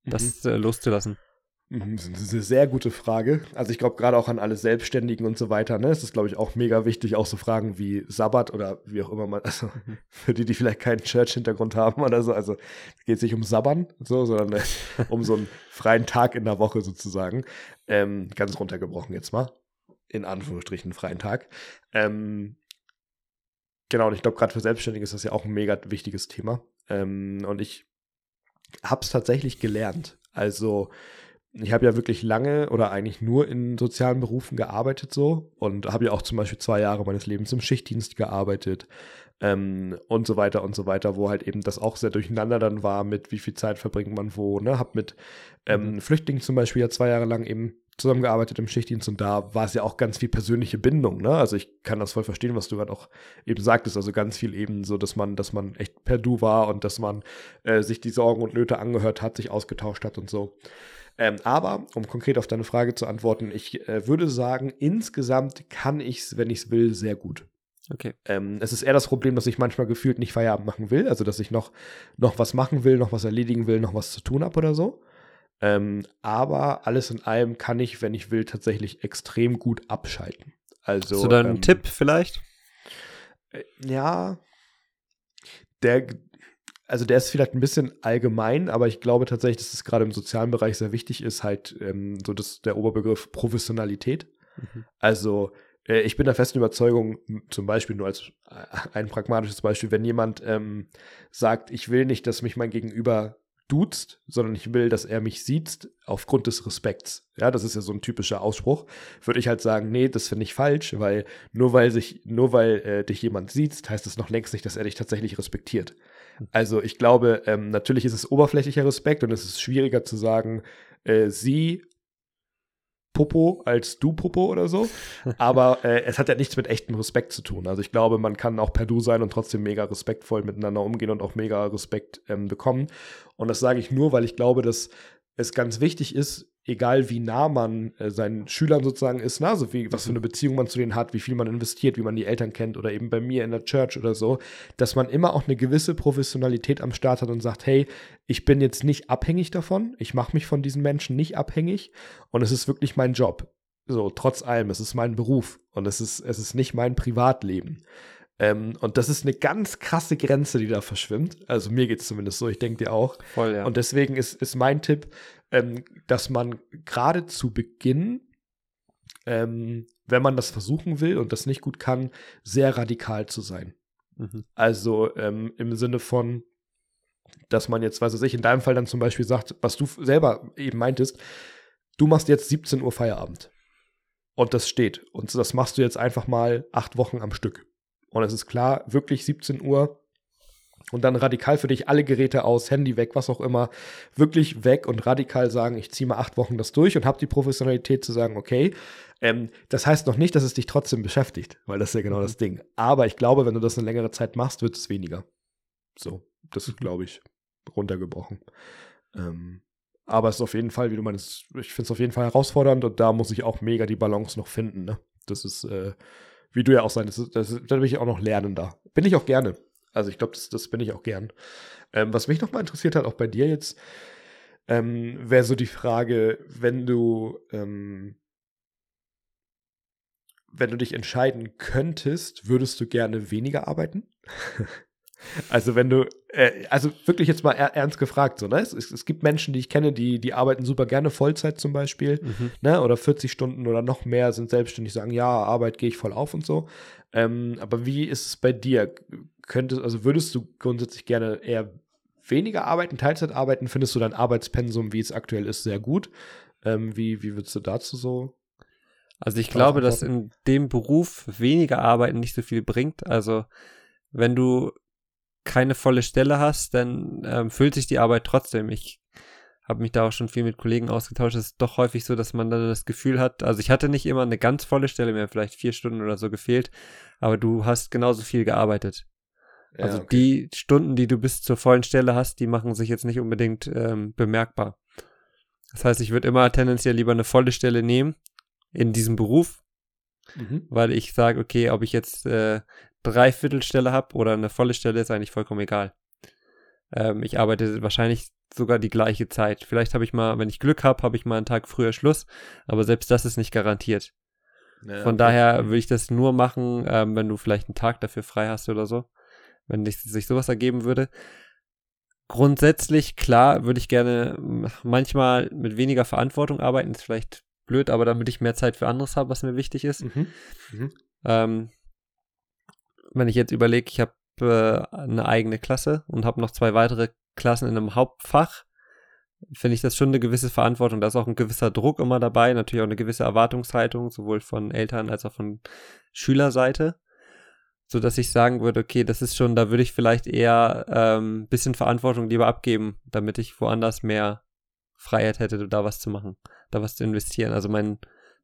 das mhm. äh, loszulassen? Mhm, das ist eine sehr gute Frage. Also ich glaube gerade auch an alle Selbstständigen und so weiter, ne, ist das glaube ich auch mega wichtig, auch so Fragen wie Sabbat oder wie auch immer man, also mhm. für die, die vielleicht keinen Church-Hintergrund haben oder so, also geht es nicht um Sabbern, so, sondern äh, um so einen freien Tag in der Woche sozusagen. Ähm, ganz runtergebrochen jetzt mal. In Anführungsstrichen freien Tag. Ähm, genau, und ich glaube gerade für Selbstständige ist das ja auch ein mega wichtiges Thema. Ähm, und ich habe es tatsächlich gelernt. Also ich habe ja wirklich lange oder eigentlich nur in sozialen Berufen gearbeitet so und habe ja auch zum Beispiel zwei Jahre meines Lebens im Schichtdienst gearbeitet ähm, und so weiter und so weiter, wo halt eben das auch sehr durcheinander dann war mit wie viel Zeit verbringt man wo, ne, hab mit ähm, mhm. Flüchtlingen zum Beispiel ja zwei Jahre lang eben zusammengearbeitet im Schichtdienst und da war es ja auch ganz viel persönliche Bindung, ne? Also ich kann das voll verstehen, was du gerade auch eben sagtest, also ganz viel eben so, dass man, dass man echt per Du war und dass man äh, sich die Sorgen und Nöte angehört hat, sich ausgetauscht hat und so. Ähm, aber, um konkret auf deine Frage zu antworten, ich äh, würde sagen, insgesamt kann ich es, wenn ich es will, sehr gut. Okay. Ähm, es ist eher das Problem, dass ich manchmal gefühlt nicht Feierabend machen will, also dass ich noch, noch was machen will, noch was erledigen will, noch was zu tun habe oder so. Ähm, aber alles in allem kann ich, wenn ich will, tatsächlich extrem gut abschalten. Also, Hast du da einen ähm, Tipp vielleicht? Äh, ja, der, also der ist vielleicht ein bisschen allgemein, aber ich glaube tatsächlich, dass es gerade im sozialen Bereich sehr wichtig ist, halt ähm, so das, der Oberbegriff Professionalität. Mhm. Also ich bin der festen Überzeugung, zum Beispiel nur als äh, ein pragmatisches Beispiel, wenn jemand ähm, sagt, ich will nicht, dass mich mein Gegenüber duzt, sondern ich will, dass er mich sieht aufgrund des Respekts. Ja, das ist ja so ein typischer Ausspruch. Würde ich halt sagen, nee, das finde ich falsch, weil nur weil sich, nur weil äh, dich jemand sieht, heißt es noch längst nicht, dass er dich tatsächlich respektiert. Also ich glaube, ähm, natürlich ist es oberflächlicher Respekt und es ist schwieriger zu sagen, äh, sie Popo als du Popo oder so. Aber äh, es hat ja nichts mit echtem Respekt zu tun. Also ich glaube, man kann auch per Du sein und trotzdem mega respektvoll miteinander umgehen und auch mega Respekt ähm, bekommen. Und das sage ich nur, weil ich glaube, dass es ganz wichtig ist, egal wie nah man äh, seinen Schülern sozusagen ist, na, so wie, was für eine mhm. Beziehung man zu denen hat, wie viel man investiert, wie man die Eltern kennt oder eben bei mir in der Church oder so, dass man immer auch eine gewisse Professionalität am Start hat und sagt, hey, ich bin jetzt nicht abhängig davon, ich mache mich von diesen Menschen nicht abhängig und es ist wirklich mein Job. So, trotz allem, es ist mein Beruf und es ist, es ist nicht mein Privatleben. Ähm, und das ist eine ganz krasse Grenze, die da verschwimmt. Also mir geht es zumindest so, ich denke dir auch. Voll, ja. Und deswegen ist, ist mein Tipp, ähm, dass man gerade zu Beginn, ähm, wenn man das versuchen will und das nicht gut kann, sehr radikal zu sein. Mhm. Also ähm, im Sinne von, dass man jetzt, weiß ich, in deinem Fall dann zum Beispiel sagt, was du selber eben meintest, du machst jetzt 17 Uhr Feierabend. Und das steht. Und das machst du jetzt einfach mal acht Wochen am Stück. Und es ist klar, wirklich 17 Uhr und dann radikal für dich alle Geräte aus, Handy weg, was auch immer, wirklich weg und radikal sagen, ich ziehe mal acht Wochen das durch und habe die Professionalität zu sagen, okay, ähm, das heißt noch nicht, dass es dich trotzdem beschäftigt, weil das ist ja genau mhm. das Ding. Aber ich glaube, wenn du das eine längere Zeit machst, wird es weniger. So, das ist, glaube ich, runtergebrochen. Ähm, aber es ist auf jeden Fall, wie du meinst, ich finde es auf jeden Fall herausfordernd und da muss ich auch mega die Balance noch finden. Ne? Das ist, äh, wie du ja auch sein, das, das, da bin ich auch noch lernender. Bin ich auch gerne. Also ich glaube, das, das bin ich auch gern. Ähm, was mich noch mal interessiert hat, auch bei dir jetzt, ähm, wäre so die Frage, wenn du, ähm, wenn du dich entscheiden könntest, würdest du gerne weniger arbeiten? Also wenn du, äh, also wirklich jetzt mal er, ernst gefragt, so, ne? Es, es, gibt Menschen, die ich kenne, die, die arbeiten super gerne Vollzeit zum Beispiel, mhm. ne? Oder 40 Stunden oder noch mehr, sind selbstständig, sagen, ja, Arbeit gehe ich voll auf und so. Ähm, aber wie ist es bei dir? Könntest, also würdest du grundsätzlich gerne eher weniger arbeiten, Teilzeit arbeiten? Findest du dein Arbeitspensum, wie es aktuell ist, sehr gut? Ähm, wie, wie würdest du dazu so also ich glaube, dass in dem Beruf weniger Arbeiten nicht so viel bringt. Also wenn du keine volle Stelle hast, dann ähm, füllt sich die Arbeit trotzdem. Ich habe mich da auch schon viel mit Kollegen ausgetauscht. Es ist doch häufig so, dass man dann das Gefühl hat, also ich hatte nicht immer eine ganz volle Stelle, mir vielleicht vier Stunden oder so gefehlt, aber du hast genauso viel gearbeitet. Ja, also okay. die Stunden, die du bis zur vollen Stelle hast, die machen sich jetzt nicht unbedingt ähm, bemerkbar. Das heißt, ich würde immer tendenziell lieber eine volle Stelle nehmen in diesem Beruf, mhm. weil ich sage, okay, ob ich jetzt äh, Dreiviertelstelle habe oder eine volle Stelle, ist eigentlich vollkommen egal. Ähm, ich arbeite wahrscheinlich sogar die gleiche Zeit. Vielleicht habe ich mal, wenn ich Glück habe, habe ich mal einen Tag früher Schluss, aber selbst das ist nicht garantiert. Ja, Von okay. daher würde ich das nur machen, ähm, wenn du vielleicht einen Tag dafür frei hast oder so. Wenn sich sowas ergeben würde. Grundsätzlich, klar, würde ich gerne manchmal mit weniger Verantwortung arbeiten. Ist vielleicht blöd, aber damit ich mehr Zeit für anderes habe, was mir wichtig ist. Mhm. Mhm. Ähm, wenn ich jetzt überlege, ich habe äh, eine eigene Klasse und habe noch zwei weitere Klassen in einem Hauptfach, finde ich das schon eine gewisse Verantwortung. Da ist auch ein gewisser Druck immer dabei, natürlich auch eine gewisse Erwartungshaltung, sowohl von Eltern als auch von Schülerseite. So dass ich sagen würde, okay, das ist schon, da würde ich vielleicht eher ein ähm, bisschen Verantwortung lieber abgeben, damit ich woanders mehr Freiheit hätte, da was zu machen, da was zu investieren. Also mein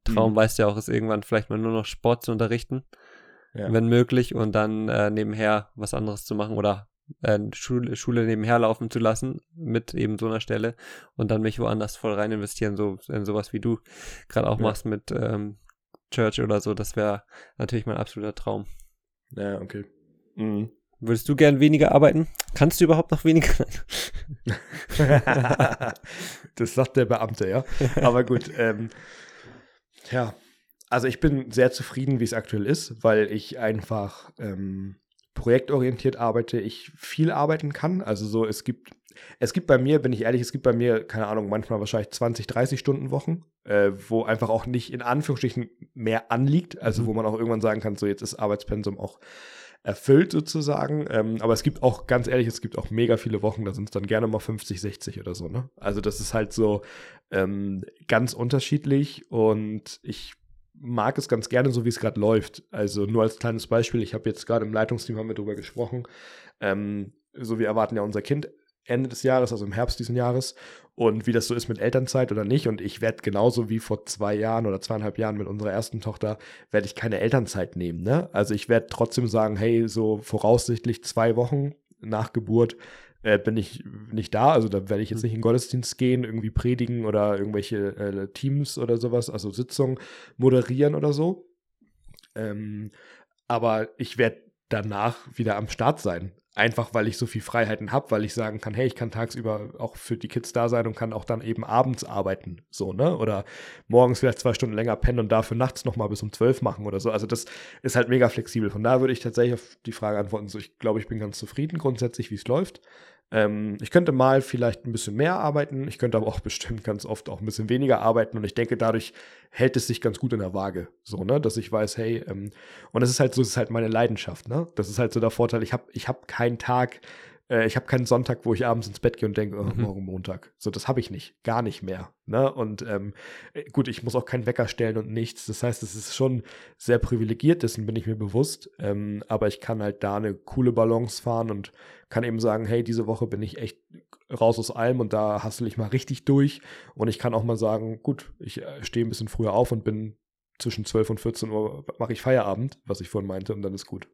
Traum, mhm. weißt du ja auch, ist irgendwann vielleicht mal nur noch Sport zu unterrichten ja. wenn möglich, und dann äh, nebenher was anderes zu machen oder äh, Schule, Schule nebenher laufen zu lassen mit eben so einer Stelle und dann mich woanders voll rein investieren, so in sowas wie du gerade auch ja. machst mit ähm, Church oder so. Das wäre natürlich mein absoluter Traum. Ja, okay. Mhm. Würdest du gern weniger arbeiten? Kannst du überhaupt noch weniger? das sagt der Beamte, ja. Aber gut, ähm, ja, also ich bin sehr zufrieden, wie es aktuell ist, weil ich einfach ähm, projektorientiert arbeite, ich viel arbeiten kann. Also so, es gibt, es gibt bei mir, bin ich ehrlich, es gibt bei mir, keine Ahnung, manchmal wahrscheinlich 20, 30 Stunden Wochen, äh, wo einfach auch nicht in Anführungsstrichen mehr anliegt. Also mhm. wo man auch irgendwann sagen kann, so jetzt ist Arbeitspensum auch erfüllt sozusagen. Ähm, aber es gibt auch, ganz ehrlich, es gibt auch mega viele Wochen, da sind es dann gerne mal 50, 60 oder so. Ne? Also das ist halt so ähm, ganz unterschiedlich und ich mag es ganz gerne, so wie es gerade läuft. Also nur als kleines Beispiel, ich habe jetzt gerade im Leitungsteam haben wir darüber gesprochen. Ähm, so wir erwarten ja unser Kind Ende des Jahres, also im Herbst diesen Jahres. Und wie das so ist mit Elternzeit oder nicht. Und ich werde genauso wie vor zwei Jahren oder zweieinhalb Jahren mit unserer ersten Tochter, werde ich keine Elternzeit nehmen. Ne? Also ich werde trotzdem sagen, hey, so voraussichtlich zwei Wochen nach Geburt äh, bin ich nicht da. Also da werde ich jetzt nicht in den Gottesdienst gehen, irgendwie predigen oder irgendwelche äh, Teams oder sowas, also Sitzungen moderieren oder so. Ähm, aber ich werde danach wieder am Start sein. Einfach weil ich so viel Freiheiten habe, weil ich sagen kann, hey, ich kann tagsüber auch für die Kids da sein und kann auch dann eben abends arbeiten, so, ne? Oder morgens vielleicht zwei Stunden länger pennen und dafür nachts nochmal bis um zwölf machen oder so. Also das ist halt mega flexibel. Von da würde ich tatsächlich auf die Frage antworten, so ich glaube, ich bin ganz zufrieden grundsätzlich, wie es läuft. Ähm, ich könnte mal vielleicht ein bisschen mehr arbeiten, ich könnte aber auch bestimmt ganz oft auch ein bisschen weniger arbeiten und ich denke, dadurch hält es sich ganz gut in der Waage, so, ne, dass ich weiß, hey, ähm, und es ist halt so, es ist halt meine Leidenschaft, ne, das ist halt so der Vorteil, ich habe ich hab keinen Tag, Äh, ich habe keinen Sonntag, wo ich abends ins Bett gehe und denke, oh, Mhm. morgen Montag. So, das habe ich nicht. Gar nicht mehr. Ne? Und ähm, äh, gut, ich muss auch keinen Wecker stellen und nichts. Das heißt, es ist schon sehr privilegiert, dessen bin ich mir bewusst. Ähm, aber ich kann halt da eine coole Balance fahren und kann eben sagen, hey, diese Woche bin ich echt raus aus allem und da hassel ich mal richtig durch. Und ich kann auch mal sagen, gut, ich äh, stehe ein bisschen früher auf und bin zwischen 12 und 14 Uhr mache ich Feierabend, was ich vorhin meinte, und dann ist gut.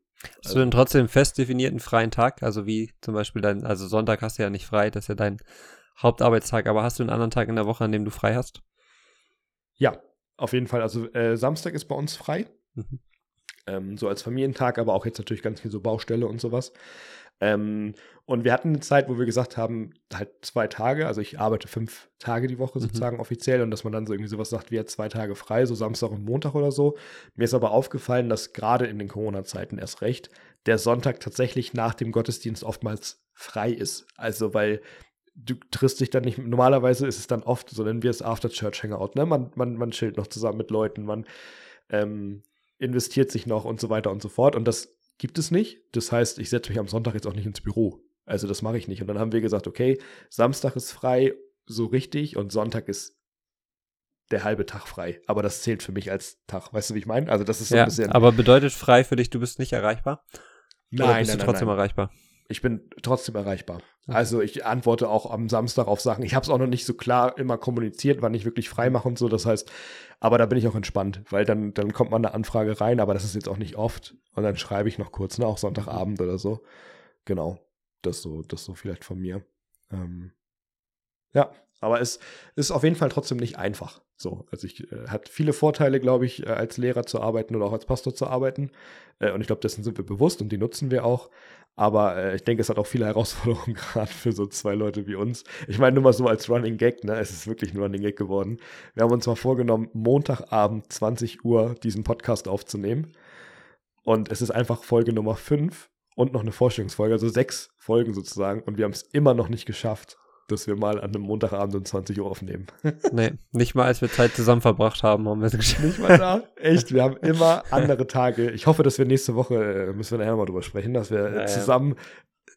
Hast du denn trotzdem fest definierten freien Tag? Also wie zum Beispiel dein, also Sonntag hast du ja nicht frei, das ist ja dein Hauptarbeitstag, aber hast du einen anderen Tag in der Woche, an dem du frei hast? Ja, auf jeden Fall. Also äh, Samstag ist bei uns frei. Mhm. Ähm, so als Familientag, aber auch jetzt natürlich ganz viel so Baustelle und sowas. Ähm, und wir hatten eine Zeit, wo wir gesagt haben, halt zwei Tage, also ich arbeite fünf Tage die Woche Mhm. sozusagen offiziell und dass man dann so irgendwie sowas sagt, wie jetzt zwei Tage frei, so Samstag und Montag oder so. Mir ist aber aufgefallen, dass gerade in den Corona-Zeiten erst recht der Sonntag tatsächlich nach dem Gottesdienst oftmals frei ist. Also weil du triffst dich dann nicht, normalerweise ist es dann oft, so nennen wir es After Church Hangout, ne? Man, man, man chillt noch zusammen mit Leuten, man ähm, investiert sich noch und so weiter und so fort. Und das gibt es nicht. Das heißt, ich setze mich am Sonntag jetzt auch nicht ins Büro. Also das mache ich nicht. Und dann haben wir gesagt, okay, Samstag ist frei, so richtig, und Sonntag ist der halbe Tag frei. Aber das zählt für mich als Tag. Weißt du, wie ich meine? Also das ist so ja, ein bisschen. aber bedeutet frei für dich, du bist nicht erreichbar? Oder nein, bist nein, du trotzdem nein. erreichbar? Ich bin trotzdem erreichbar. Okay. Also ich antworte auch am Samstag auf Sachen. Ich habe es auch noch nicht so klar immer kommuniziert, wann ich wirklich frei mache und so. Das heißt, aber da bin ich auch entspannt, weil dann, dann kommt mal eine Anfrage rein, aber das ist jetzt auch nicht oft. Und dann schreibe ich noch kurz, ne, auch Sonntagabend oder so. Genau. Das so, das so vielleicht von mir. Ähm, ja, aber es ist auf jeden Fall trotzdem nicht einfach. So, also ich äh, hat viele Vorteile, glaube ich, äh, als Lehrer zu arbeiten oder auch als Pastor zu arbeiten. Äh, und ich glaube, dessen sind wir bewusst und die nutzen wir auch. Aber äh, ich denke, es hat auch viele Herausforderungen, gerade für so zwei Leute wie uns. Ich meine, nur mal so als Running Gag, ne? Es ist wirklich ein Running Gag geworden. Wir haben uns mal vorgenommen, Montagabend 20 Uhr diesen Podcast aufzunehmen. Und es ist einfach Folge Nummer 5 und noch eine Vorstellungsfolge, also sechs Folgen sozusagen. Und wir haben es immer noch nicht geschafft, dass wir mal an einem Montagabend um 20 Uhr aufnehmen. nee, nicht mal als wir Zeit zusammen verbracht haben, haben wir es geschafft. Nicht mal da. Echt, wir haben immer andere Tage. Ich hoffe, dass wir nächste Woche, äh, müssen wir nachher mal drüber sprechen, dass wir Ja, ja. zusammen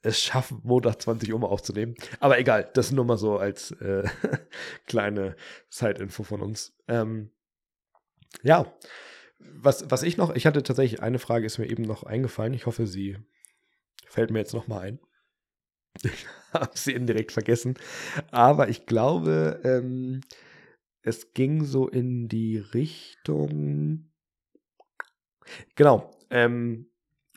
es schaffen, Montag 20 Uhr mal aufzunehmen. Aber egal, das nur mal so als äh, kleine Side-Info von uns. Ähm, ja, was, was ich noch, ich hatte tatsächlich eine Frage, ist mir eben noch eingefallen. Ich hoffe, sie fällt mir jetzt noch mal ein. Ich habe sie indirekt vergessen. Aber ich glaube, ähm, es ging so in die Richtung. Genau. Ähm,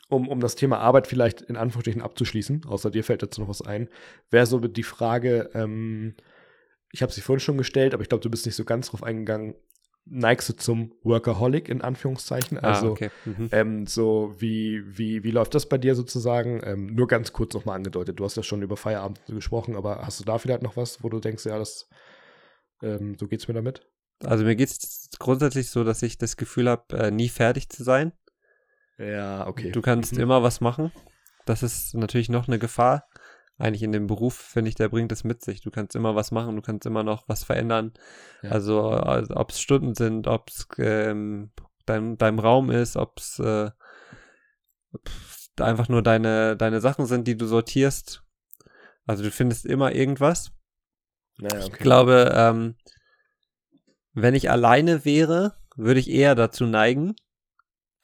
um, um das Thema Arbeit vielleicht in Anführungsstrichen abzuschließen, außer dir fällt dazu noch was ein, wäre so die Frage, ähm, ich habe sie vorhin schon gestellt, aber ich glaube, du bist nicht so ganz drauf eingegangen. Neigst du zum Workaholic in Anführungszeichen? Also ah, okay. Mhm. ähm, so, wie, wie, wie läuft das bei dir sozusagen? Ähm, nur ganz kurz nochmal angedeutet. Du hast ja schon über Feierabend gesprochen, aber hast du da vielleicht noch was, wo du denkst, ja, das, ähm, so geht's mir damit? Also mir geht es grundsätzlich so, dass ich das Gefühl habe, äh, nie fertig zu sein. Ja, okay. Du kannst Mhm. immer was machen. Das ist natürlich noch eine Gefahr. Eigentlich in dem Beruf, finde ich, der bringt es mit sich. Du kannst immer was machen, du kannst immer noch was verändern. Ja. Also, also ob es Stunden sind, ob es ähm, dein, dein Raum ist, ob es äh, einfach nur deine, deine Sachen sind, die du sortierst. Also du findest immer irgendwas. Naja, Ich okay. glaube, ähm, wenn ich alleine wäre, würde ich eher dazu neigen.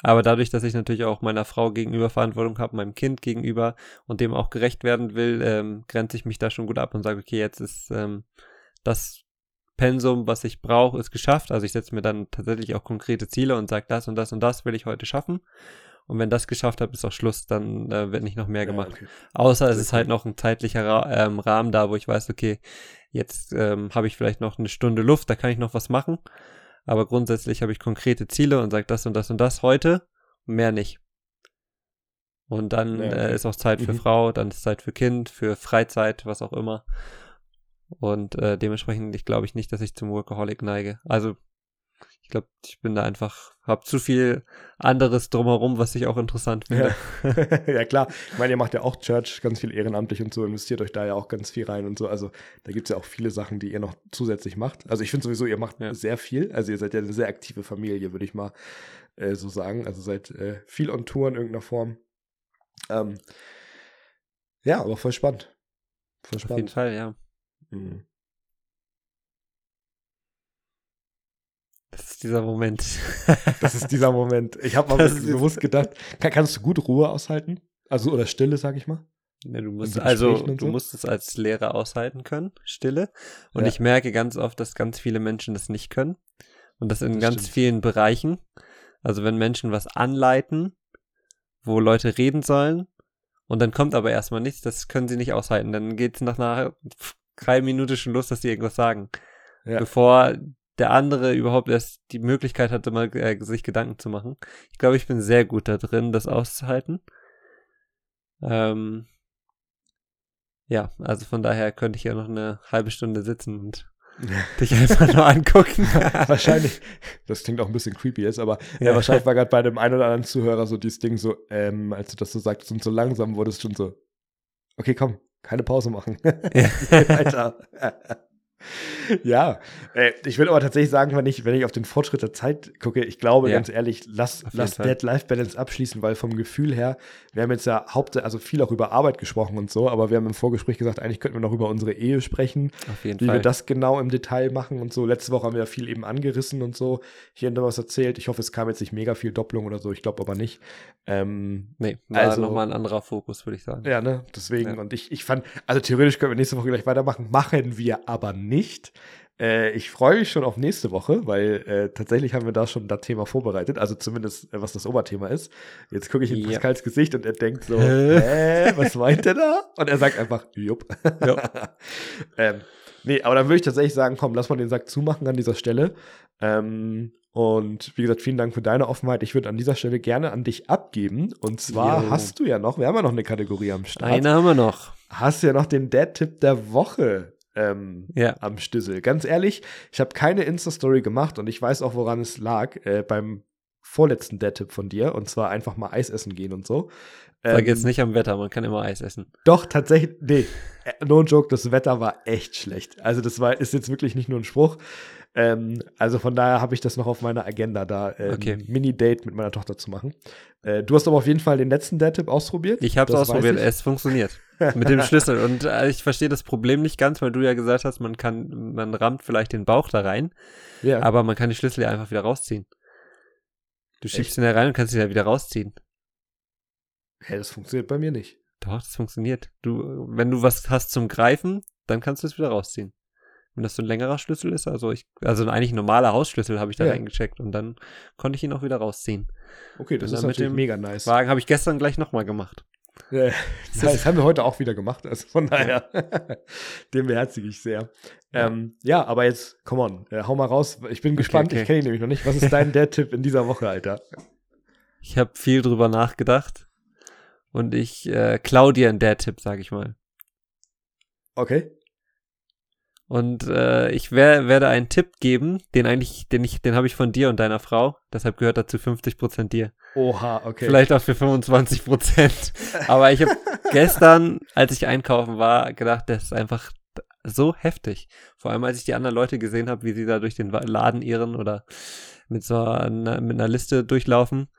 Aber dadurch, dass ich natürlich auch meiner Frau gegenüber Verantwortung habe, meinem Kind gegenüber und dem auch gerecht werden will, ähm, grenze ich mich da schon gut ab und sage, okay, jetzt ist ähm, das Pensum, was ich brauche, ist geschafft. Also ich setze mir dann tatsächlich auch konkrete Ziele und sage, das und das und das will ich heute schaffen. Und wenn das geschafft habe, ist auch Schluss, dann äh, wird nicht noch mehr Ja, gemacht. okay. Außer es ist halt noch ein zeitlicher Ra ähm, Rahmen da, wo ich weiß, okay, jetzt ähm, habe ich vielleicht noch eine Stunde Luft, da kann ich noch was machen. Aber grundsätzlich habe ich konkrete Ziele und sage das und das und das heute, mehr nicht. Und dann Ja, okay. äh, ist auch Zeit für Mhm. Frau, dann ist Zeit für Kind, für Freizeit, was auch immer. Und äh, dementsprechend, ich glaube ich nicht, dass ich zum Workaholic neige. Also ich glaube, ich bin da einfach, habe zu viel anderes drumherum, was ich auch interessant finde. Ja. ja, klar. Ich meine, ihr macht ja auch Church ganz viel ehrenamtlich und so, investiert euch da ja auch ganz viel rein und so. Also da gibt es ja auch viele Sachen, die ihr noch zusätzlich macht. Also ich finde sowieso, ihr macht Ja. sehr viel. Also ihr seid ja eine sehr aktive Familie, würde ich mal äh, so sagen. Also seid äh, viel on Tour in irgendeiner Form. Ähm, Ja, aber voll spannend. Voll spannend. Auf jeden Fall, ja. Mhm. Das ist dieser Moment. das ist dieser Moment. Ich habe mal bewusst gedacht, kann, kannst du gut Ruhe aushalten? Also oder Stille, sag ich mal? Ja, du musst, also du so? musst es als Lehrer aushalten können, Stille. Und ja. ich merke ganz oft, dass ganz viele Menschen das nicht können. Und das in das ganz stimmt. vielen Bereichen. Also wenn Menschen was anleiten, wo Leute reden sollen, und dann kommt aber erstmal nichts, das können sie nicht aushalten. Dann geht es nach einer drei Minuten schon los, dass sie irgendwas sagen. Ja. Bevor der andere überhaupt erst die Möglichkeit hatte, mal äh, sich Gedanken zu machen. Ich glaube, ich bin sehr gut da drin, das auszuhalten. Ähm, ja, also von daher könnte ich ja noch eine halbe Stunde sitzen und dich einfach nur angucken. wahrscheinlich, das klingt auch ein bisschen creepy jetzt, aber ja. ja wahrscheinlich war gerade bei dem einen oder anderen Zuhörer so dieses Ding so, ähm, als du das so sagtest und so langsam wurdest schon so, okay, komm, keine Pause machen. Ja. Alter ja, äh, ich will aber tatsächlich sagen, wenn ich, wenn ich auf den Fortschritt der Zeit gucke, ich glaube ja. ganz ehrlich, lass, lass Dead-Life-Balance abschließen, weil vom Gefühl her, wir haben jetzt ja hauptsächlich, also viel auch über Arbeit gesprochen und so, aber wir haben im Vorgespräch gesagt, eigentlich könnten wir noch über unsere Ehe sprechen, auf jeden wie Fall. wir das genau im Detail machen und so. Letzte Woche haben wir ja viel eben angerissen und so, hier und da was erzählt. Ich hoffe, es kam jetzt nicht mega viel Doppelung oder so, ich glaube aber nicht. Ähm, nee, war also nochmal ein anderer Fokus, würde ich sagen. Ja, ne, deswegen, ja. und ich, ich fand, also theoretisch können wir nächste Woche gleich weitermachen, machen wir aber nicht. Äh, ich freue mich schon auf nächste Woche, weil äh, tatsächlich haben wir da schon das Thema vorbereitet, also zumindest äh, was das Oberthema ist. Jetzt gucke ich in ja. Pascals Gesicht und er denkt so, äh, was meint er da? Und er sagt einfach, jupp. ähm, nee, aber dann würde ich tatsächlich sagen, komm, lass mal den Sack zumachen an dieser Stelle. Ähm, und wie gesagt, vielen Dank für deine Offenheit. Ich würde an dieser Stelle gerne an dich abgeben. Und zwar jo. hast du ja noch, wir haben ja noch eine Kategorie am Start. Eine haben wir noch. Hast du ja noch den Dad-Tipp der Woche ähm, ja. am Stüssel. Ganz ehrlich, ich habe keine Insta-Story gemacht und ich weiß auch, woran es lag äh, beim vorletzten Dead-Tipp von dir und zwar einfach mal Eis essen gehen und so. Ähm, da geht's nicht am Wetter, man kann immer Eis essen. Doch, tatsächlich, nee, äh, no joke, das Wetter war echt schlecht. Also das war, ist jetzt wirklich nicht nur ein Spruch. Ähm, also von daher habe ich das noch auf meiner Agenda, da äh, okay. ein Mini-Date mit meiner Tochter zu machen. Äh, du hast aber auf jeden Fall den letzten Dad-Tipp ausprobiert. Ich habe es ausprobiert, es funktioniert. Mit dem Schlüssel. Und äh, ich verstehe das Problem nicht ganz, weil du ja gesagt hast, man kann, man rammt vielleicht den Bauch da rein, ja. aber man kann die Schlüssel ja einfach wieder rausziehen. Du schiebst Echt? ihn da rein und kannst ihn ja wieder rausziehen. Hä, das funktioniert bei mir nicht. Doch, das funktioniert. Du, wenn du was hast zum Greifen, dann kannst du es wieder rausziehen. Wenn das so ein längerer Schlüssel ist, also ich, also eigentlich ein normaler Hausschlüssel habe ich da ja. reingecheckt und dann konnte ich ihn auch wieder rausziehen. Okay, das ist natürlich mega nice. Wagen habe ich gestern gleich nochmal gemacht. Ja, das haben wir heute auch wieder gemacht, also von daher, dem beherzige ich sehr. Ja. Ähm, ja, aber jetzt, come on, äh, hau mal raus. Ich bin okay, gespannt, okay. ich kenne ihn nämlich noch nicht. Was ist dein Dad-Tipp in dieser Woche, Alter? Ich habe viel drüber nachgedacht und ich äh, klau dir einen Dad-Tipp, sag ich mal. Okay. Und äh, ich wer, werde einen Tipp geben, den eigentlich, den ich, den habe ich von dir und deiner Frau. Deshalb gehört dazu 50% dir. Oha, okay. Vielleicht auch für 25%. Aber ich habe gestern, als ich einkaufen war, gedacht, das ist einfach so heftig. Vor allem, als ich die anderen Leute gesehen habe, wie sie da durch den Laden irren oder mit so einer, mit einer Liste durchlaufen.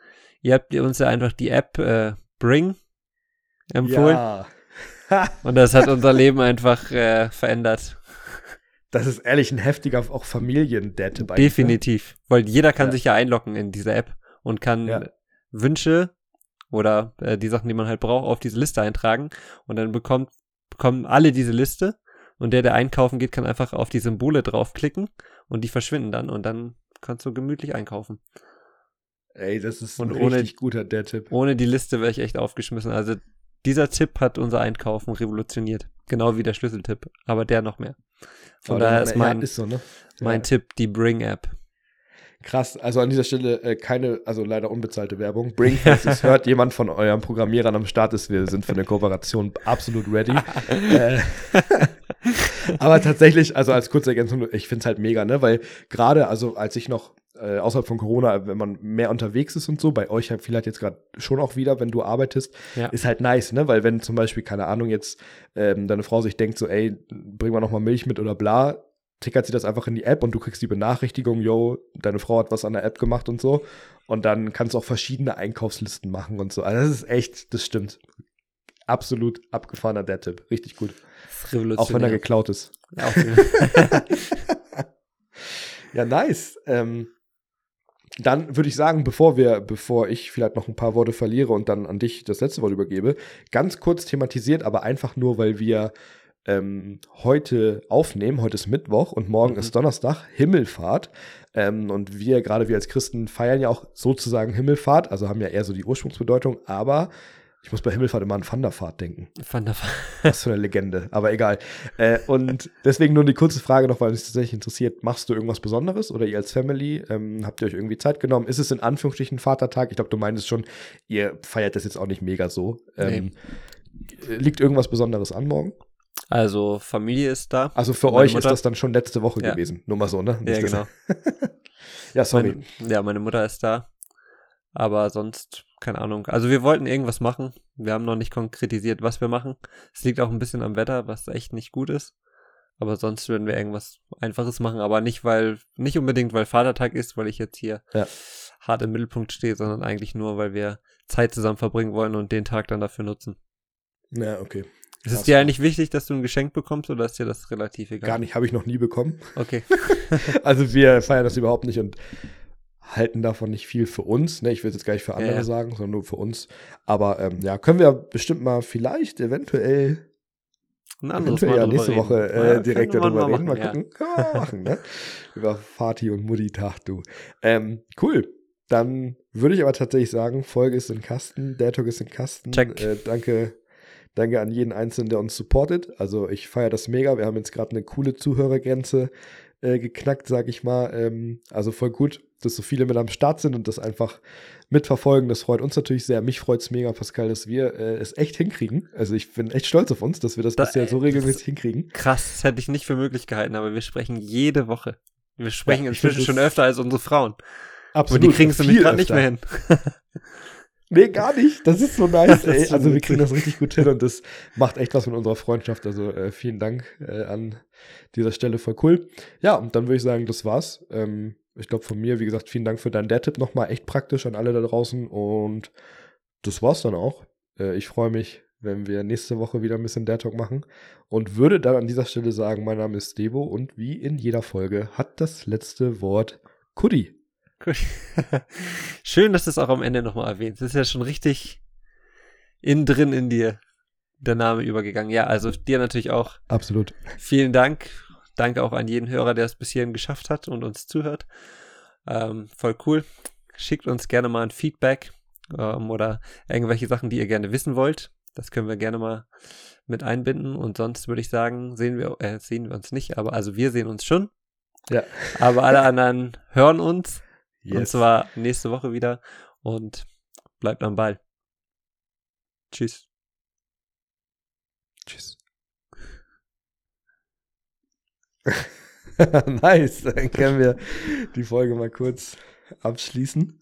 Ihr habt uns ja einfach die App äh, Bring empfohlen. Ja. und das hat unser Leben einfach äh, verändert. Das ist ehrlich ein heftiger auch Familien-Dad-Tipp. Ne? Definitiv. Weil jeder kann ja. sich ja einloggen in diese App und kann ja. Wünsche oder äh, die Sachen, die man halt braucht, auf diese Liste eintragen. Und dann bekommt, bekommen alle diese Liste. Und der, der einkaufen geht, kann einfach auf die Symbole draufklicken und die verschwinden dann. Und dann kannst du gemütlich einkaufen. Ey, das ist und ein ohne, richtig guter der Tipp. Ohne die Liste wäre ich echt aufgeschmissen. Also dieser Tipp hat unser Einkaufen revolutioniert. Genau wie der Schlüsseltipp. Aber der noch mehr. Von Aber daher ist mein, ist so, ne? mein ja. Tipp die Bring-App. Krass, also an dieser Stelle äh, keine, also leider unbezahlte Werbung. Bring, es hört, jemand von euren Programmierern am Start ist, wir sind für eine Kooperation absolut ready. äh, aber tatsächlich, also als kurze Ergänzung, ich finde es halt mega, ne? Weil gerade, also als ich noch äh, außerhalb von Corona, wenn man mehr unterwegs ist und so, bei euch halt vielleicht jetzt gerade schon auch wieder, wenn du arbeitest, ja. ist halt nice, ne? Weil wenn zum Beispiel, keine Ahnung, jetzt ähm, deine Frau sich denkt so, ey, bring mal noch mal Milch mit oder bla, tickert sie das einfach in die App und du kriegst die Benachrichtigung, yo, deine Frau hat was an der App gemacht und so. Und dann kannst du auch verschiedene Einkaufslisten machen und so. Also das ist echt, das stimmt. absolut abgefahrener Dad-Tipp. Richtig gut. Auch wenn er geklaut ist. Auch, Ja, nice. Ähm, dann würde ich sagen, bevor wir, bevor ich vielleicht noch ein paar Worte verliere und dann an dich das letzte Wort übergebe, ganz kurz thematisiert, aber einfach nur, weil wir ähm, heute aufnehmen. Heute ist Mittwoch und morgen Mhm. ist Donnerstag, Himmelfahrt. Ähm, und wir, gerade wir als Christen, feiern ja auch sozusagen Himmelfahrt, also haben ja eher so die Ursprungsbedeutung, aber ich muss bei Himmelfahrt immer an Wanderfahrt denken. Der Was für eine Legende, aber egal. Äh, und deswegen nur die kurze Frage noch, weil es tatsächlich interessiert, machst du irgendwas Besonderes oder ihr als Family, ähm, habt ihr euch irgendwie Zeit genommen? Ist es in Anführungsstrichen Vatertag? Ich glaube, du meintest schon, ihr feiert das jetzt auch nicht mega so. Ähm, Liegt irgendwas Besonderes an morgen? Also Familie ist da. Also für euch Mutter- ist das dann schon letzte Woche Ja. gewesen. Nur mal so, ne? Ja, Nicht, dass- genau. ja, sorry. Meine, ja, meine Mutter ist da. Aber sonst, keine Ahnung. Also wir wollten irgendwas machen. Wir haben noch nicht konkretisiert, was wir machen. Es liegt auch ein bisschen am Wetter, was echt nicht gut ist. Aber sonst würden wir irgendwas Einfaches machen. Aber nicht, weil, nicht unbedingt, weil Vatertag ist, weil ich jetzt hier Ja. hart im Mittelpunkt stehe, sondern eigentlich nur, weil wir Zeit zusammen verbringen wollen und den Tag dann dafür nutzen. Ja, okay. Ist es dir eigentlich wichtig, dass du ein Geschenk bekommst oder ist dir das relativ egal? Gar nicht, habe ich noch nie bekommen. Okay. Also wir feiern das überhaupt nicht und halten davon nicht viel für uns. Ne? Ich will es jetzt gar nicht für andere Ja, ja. sagen, sondern nur für uns. Aber ähm, ja, können wir bestimmt mal vielleicht eventuell Ein anderes eventuell ja drüber nächste reden. Woche äh, Ja, direkt darüber mal reden. Mal machen, ja. gucken. Können wir mal machen, ne? Über Vati und Mutti-Tag, du. Ähm, cool. Dann würde ich aber tatsächlich sagen, Folge ist in Kasten, der Talk ist in Kasten. Check. Äh, danke, danke an jeden Einzelnen, der uns supportet. Also ich feiere das mega. Wir haben jetzt gerade eine coole Zuhörergrenze äh, geknackt, sag ich mal. Ähm, also voll gut, dass so viele mit am Start sind und das einfach mitverfolgen. Das freut uns natürlich sehr. Mich freut es mega, Pascal, dass wir äh, es echt hinkriegen. Also ich bin echt stolz auf uns, dass wir das Da- bisher so äh, regelmäßig hinkriegen. Krass, das hätte ich nicht für möglich gehalten, aber wir sprechen jede Woche. Wir sprechen Ja, inzwischen schon öfter als unsere Frauen. Aber Absolut. die kriegen es nämlich gerade nicht mehr hin. Nee, gar nicht. Das ist so nice, ey. so Also wir kriegen das richtig gut hin und das macht echt was mit unserer Freundschaft. Also äh, vielen Dank äh, an dieser Stelle, voll cool. Ja, und dann würde ich sagen, das war's. Ähm, ich glaube von mir, wie gesagt, vielen Dank für deinen Dad-Tipp nochmal. Echt praktisch an alle da draußen und das war's dann auch. Äh, ich freue mich, wenn wir nächste Woche wieder ein bisschen Dad-Talk machen und würde dann an dieser Stelle sagen, mein Name ist Devo und wie in jeder Folge hat das letzte Wort Kudi. Cool. Schön, dass du es auch am Ende nochmal erwähnst. Das ist ja schon richtig innen drin in dir der Name übergegangen. Ja, also dir natürlich auch Absolut. vielen Dank. Danke auch an jeden Hörer, der es bis hierhin geschafft hat und uns zuhört. Ähm, voll cool. Schickt uns gerne mal ein Feedback ähm, oder irgendwelche Sachen, die ihr gerne wissen wollt. Das können wir gerne mal mit einbinden. Und sonst würde ich sagen, sehen wir, äh, sehen wir uns nicht, aber also wir sehen uns schon. Ja. Aber alle anderen hören uns. Und Yes. zwar nächste Woche wieder. Und bleibt am Ball. Tschüss. Tschüss. nice, dann können wir die Folge mal kurz abschließen.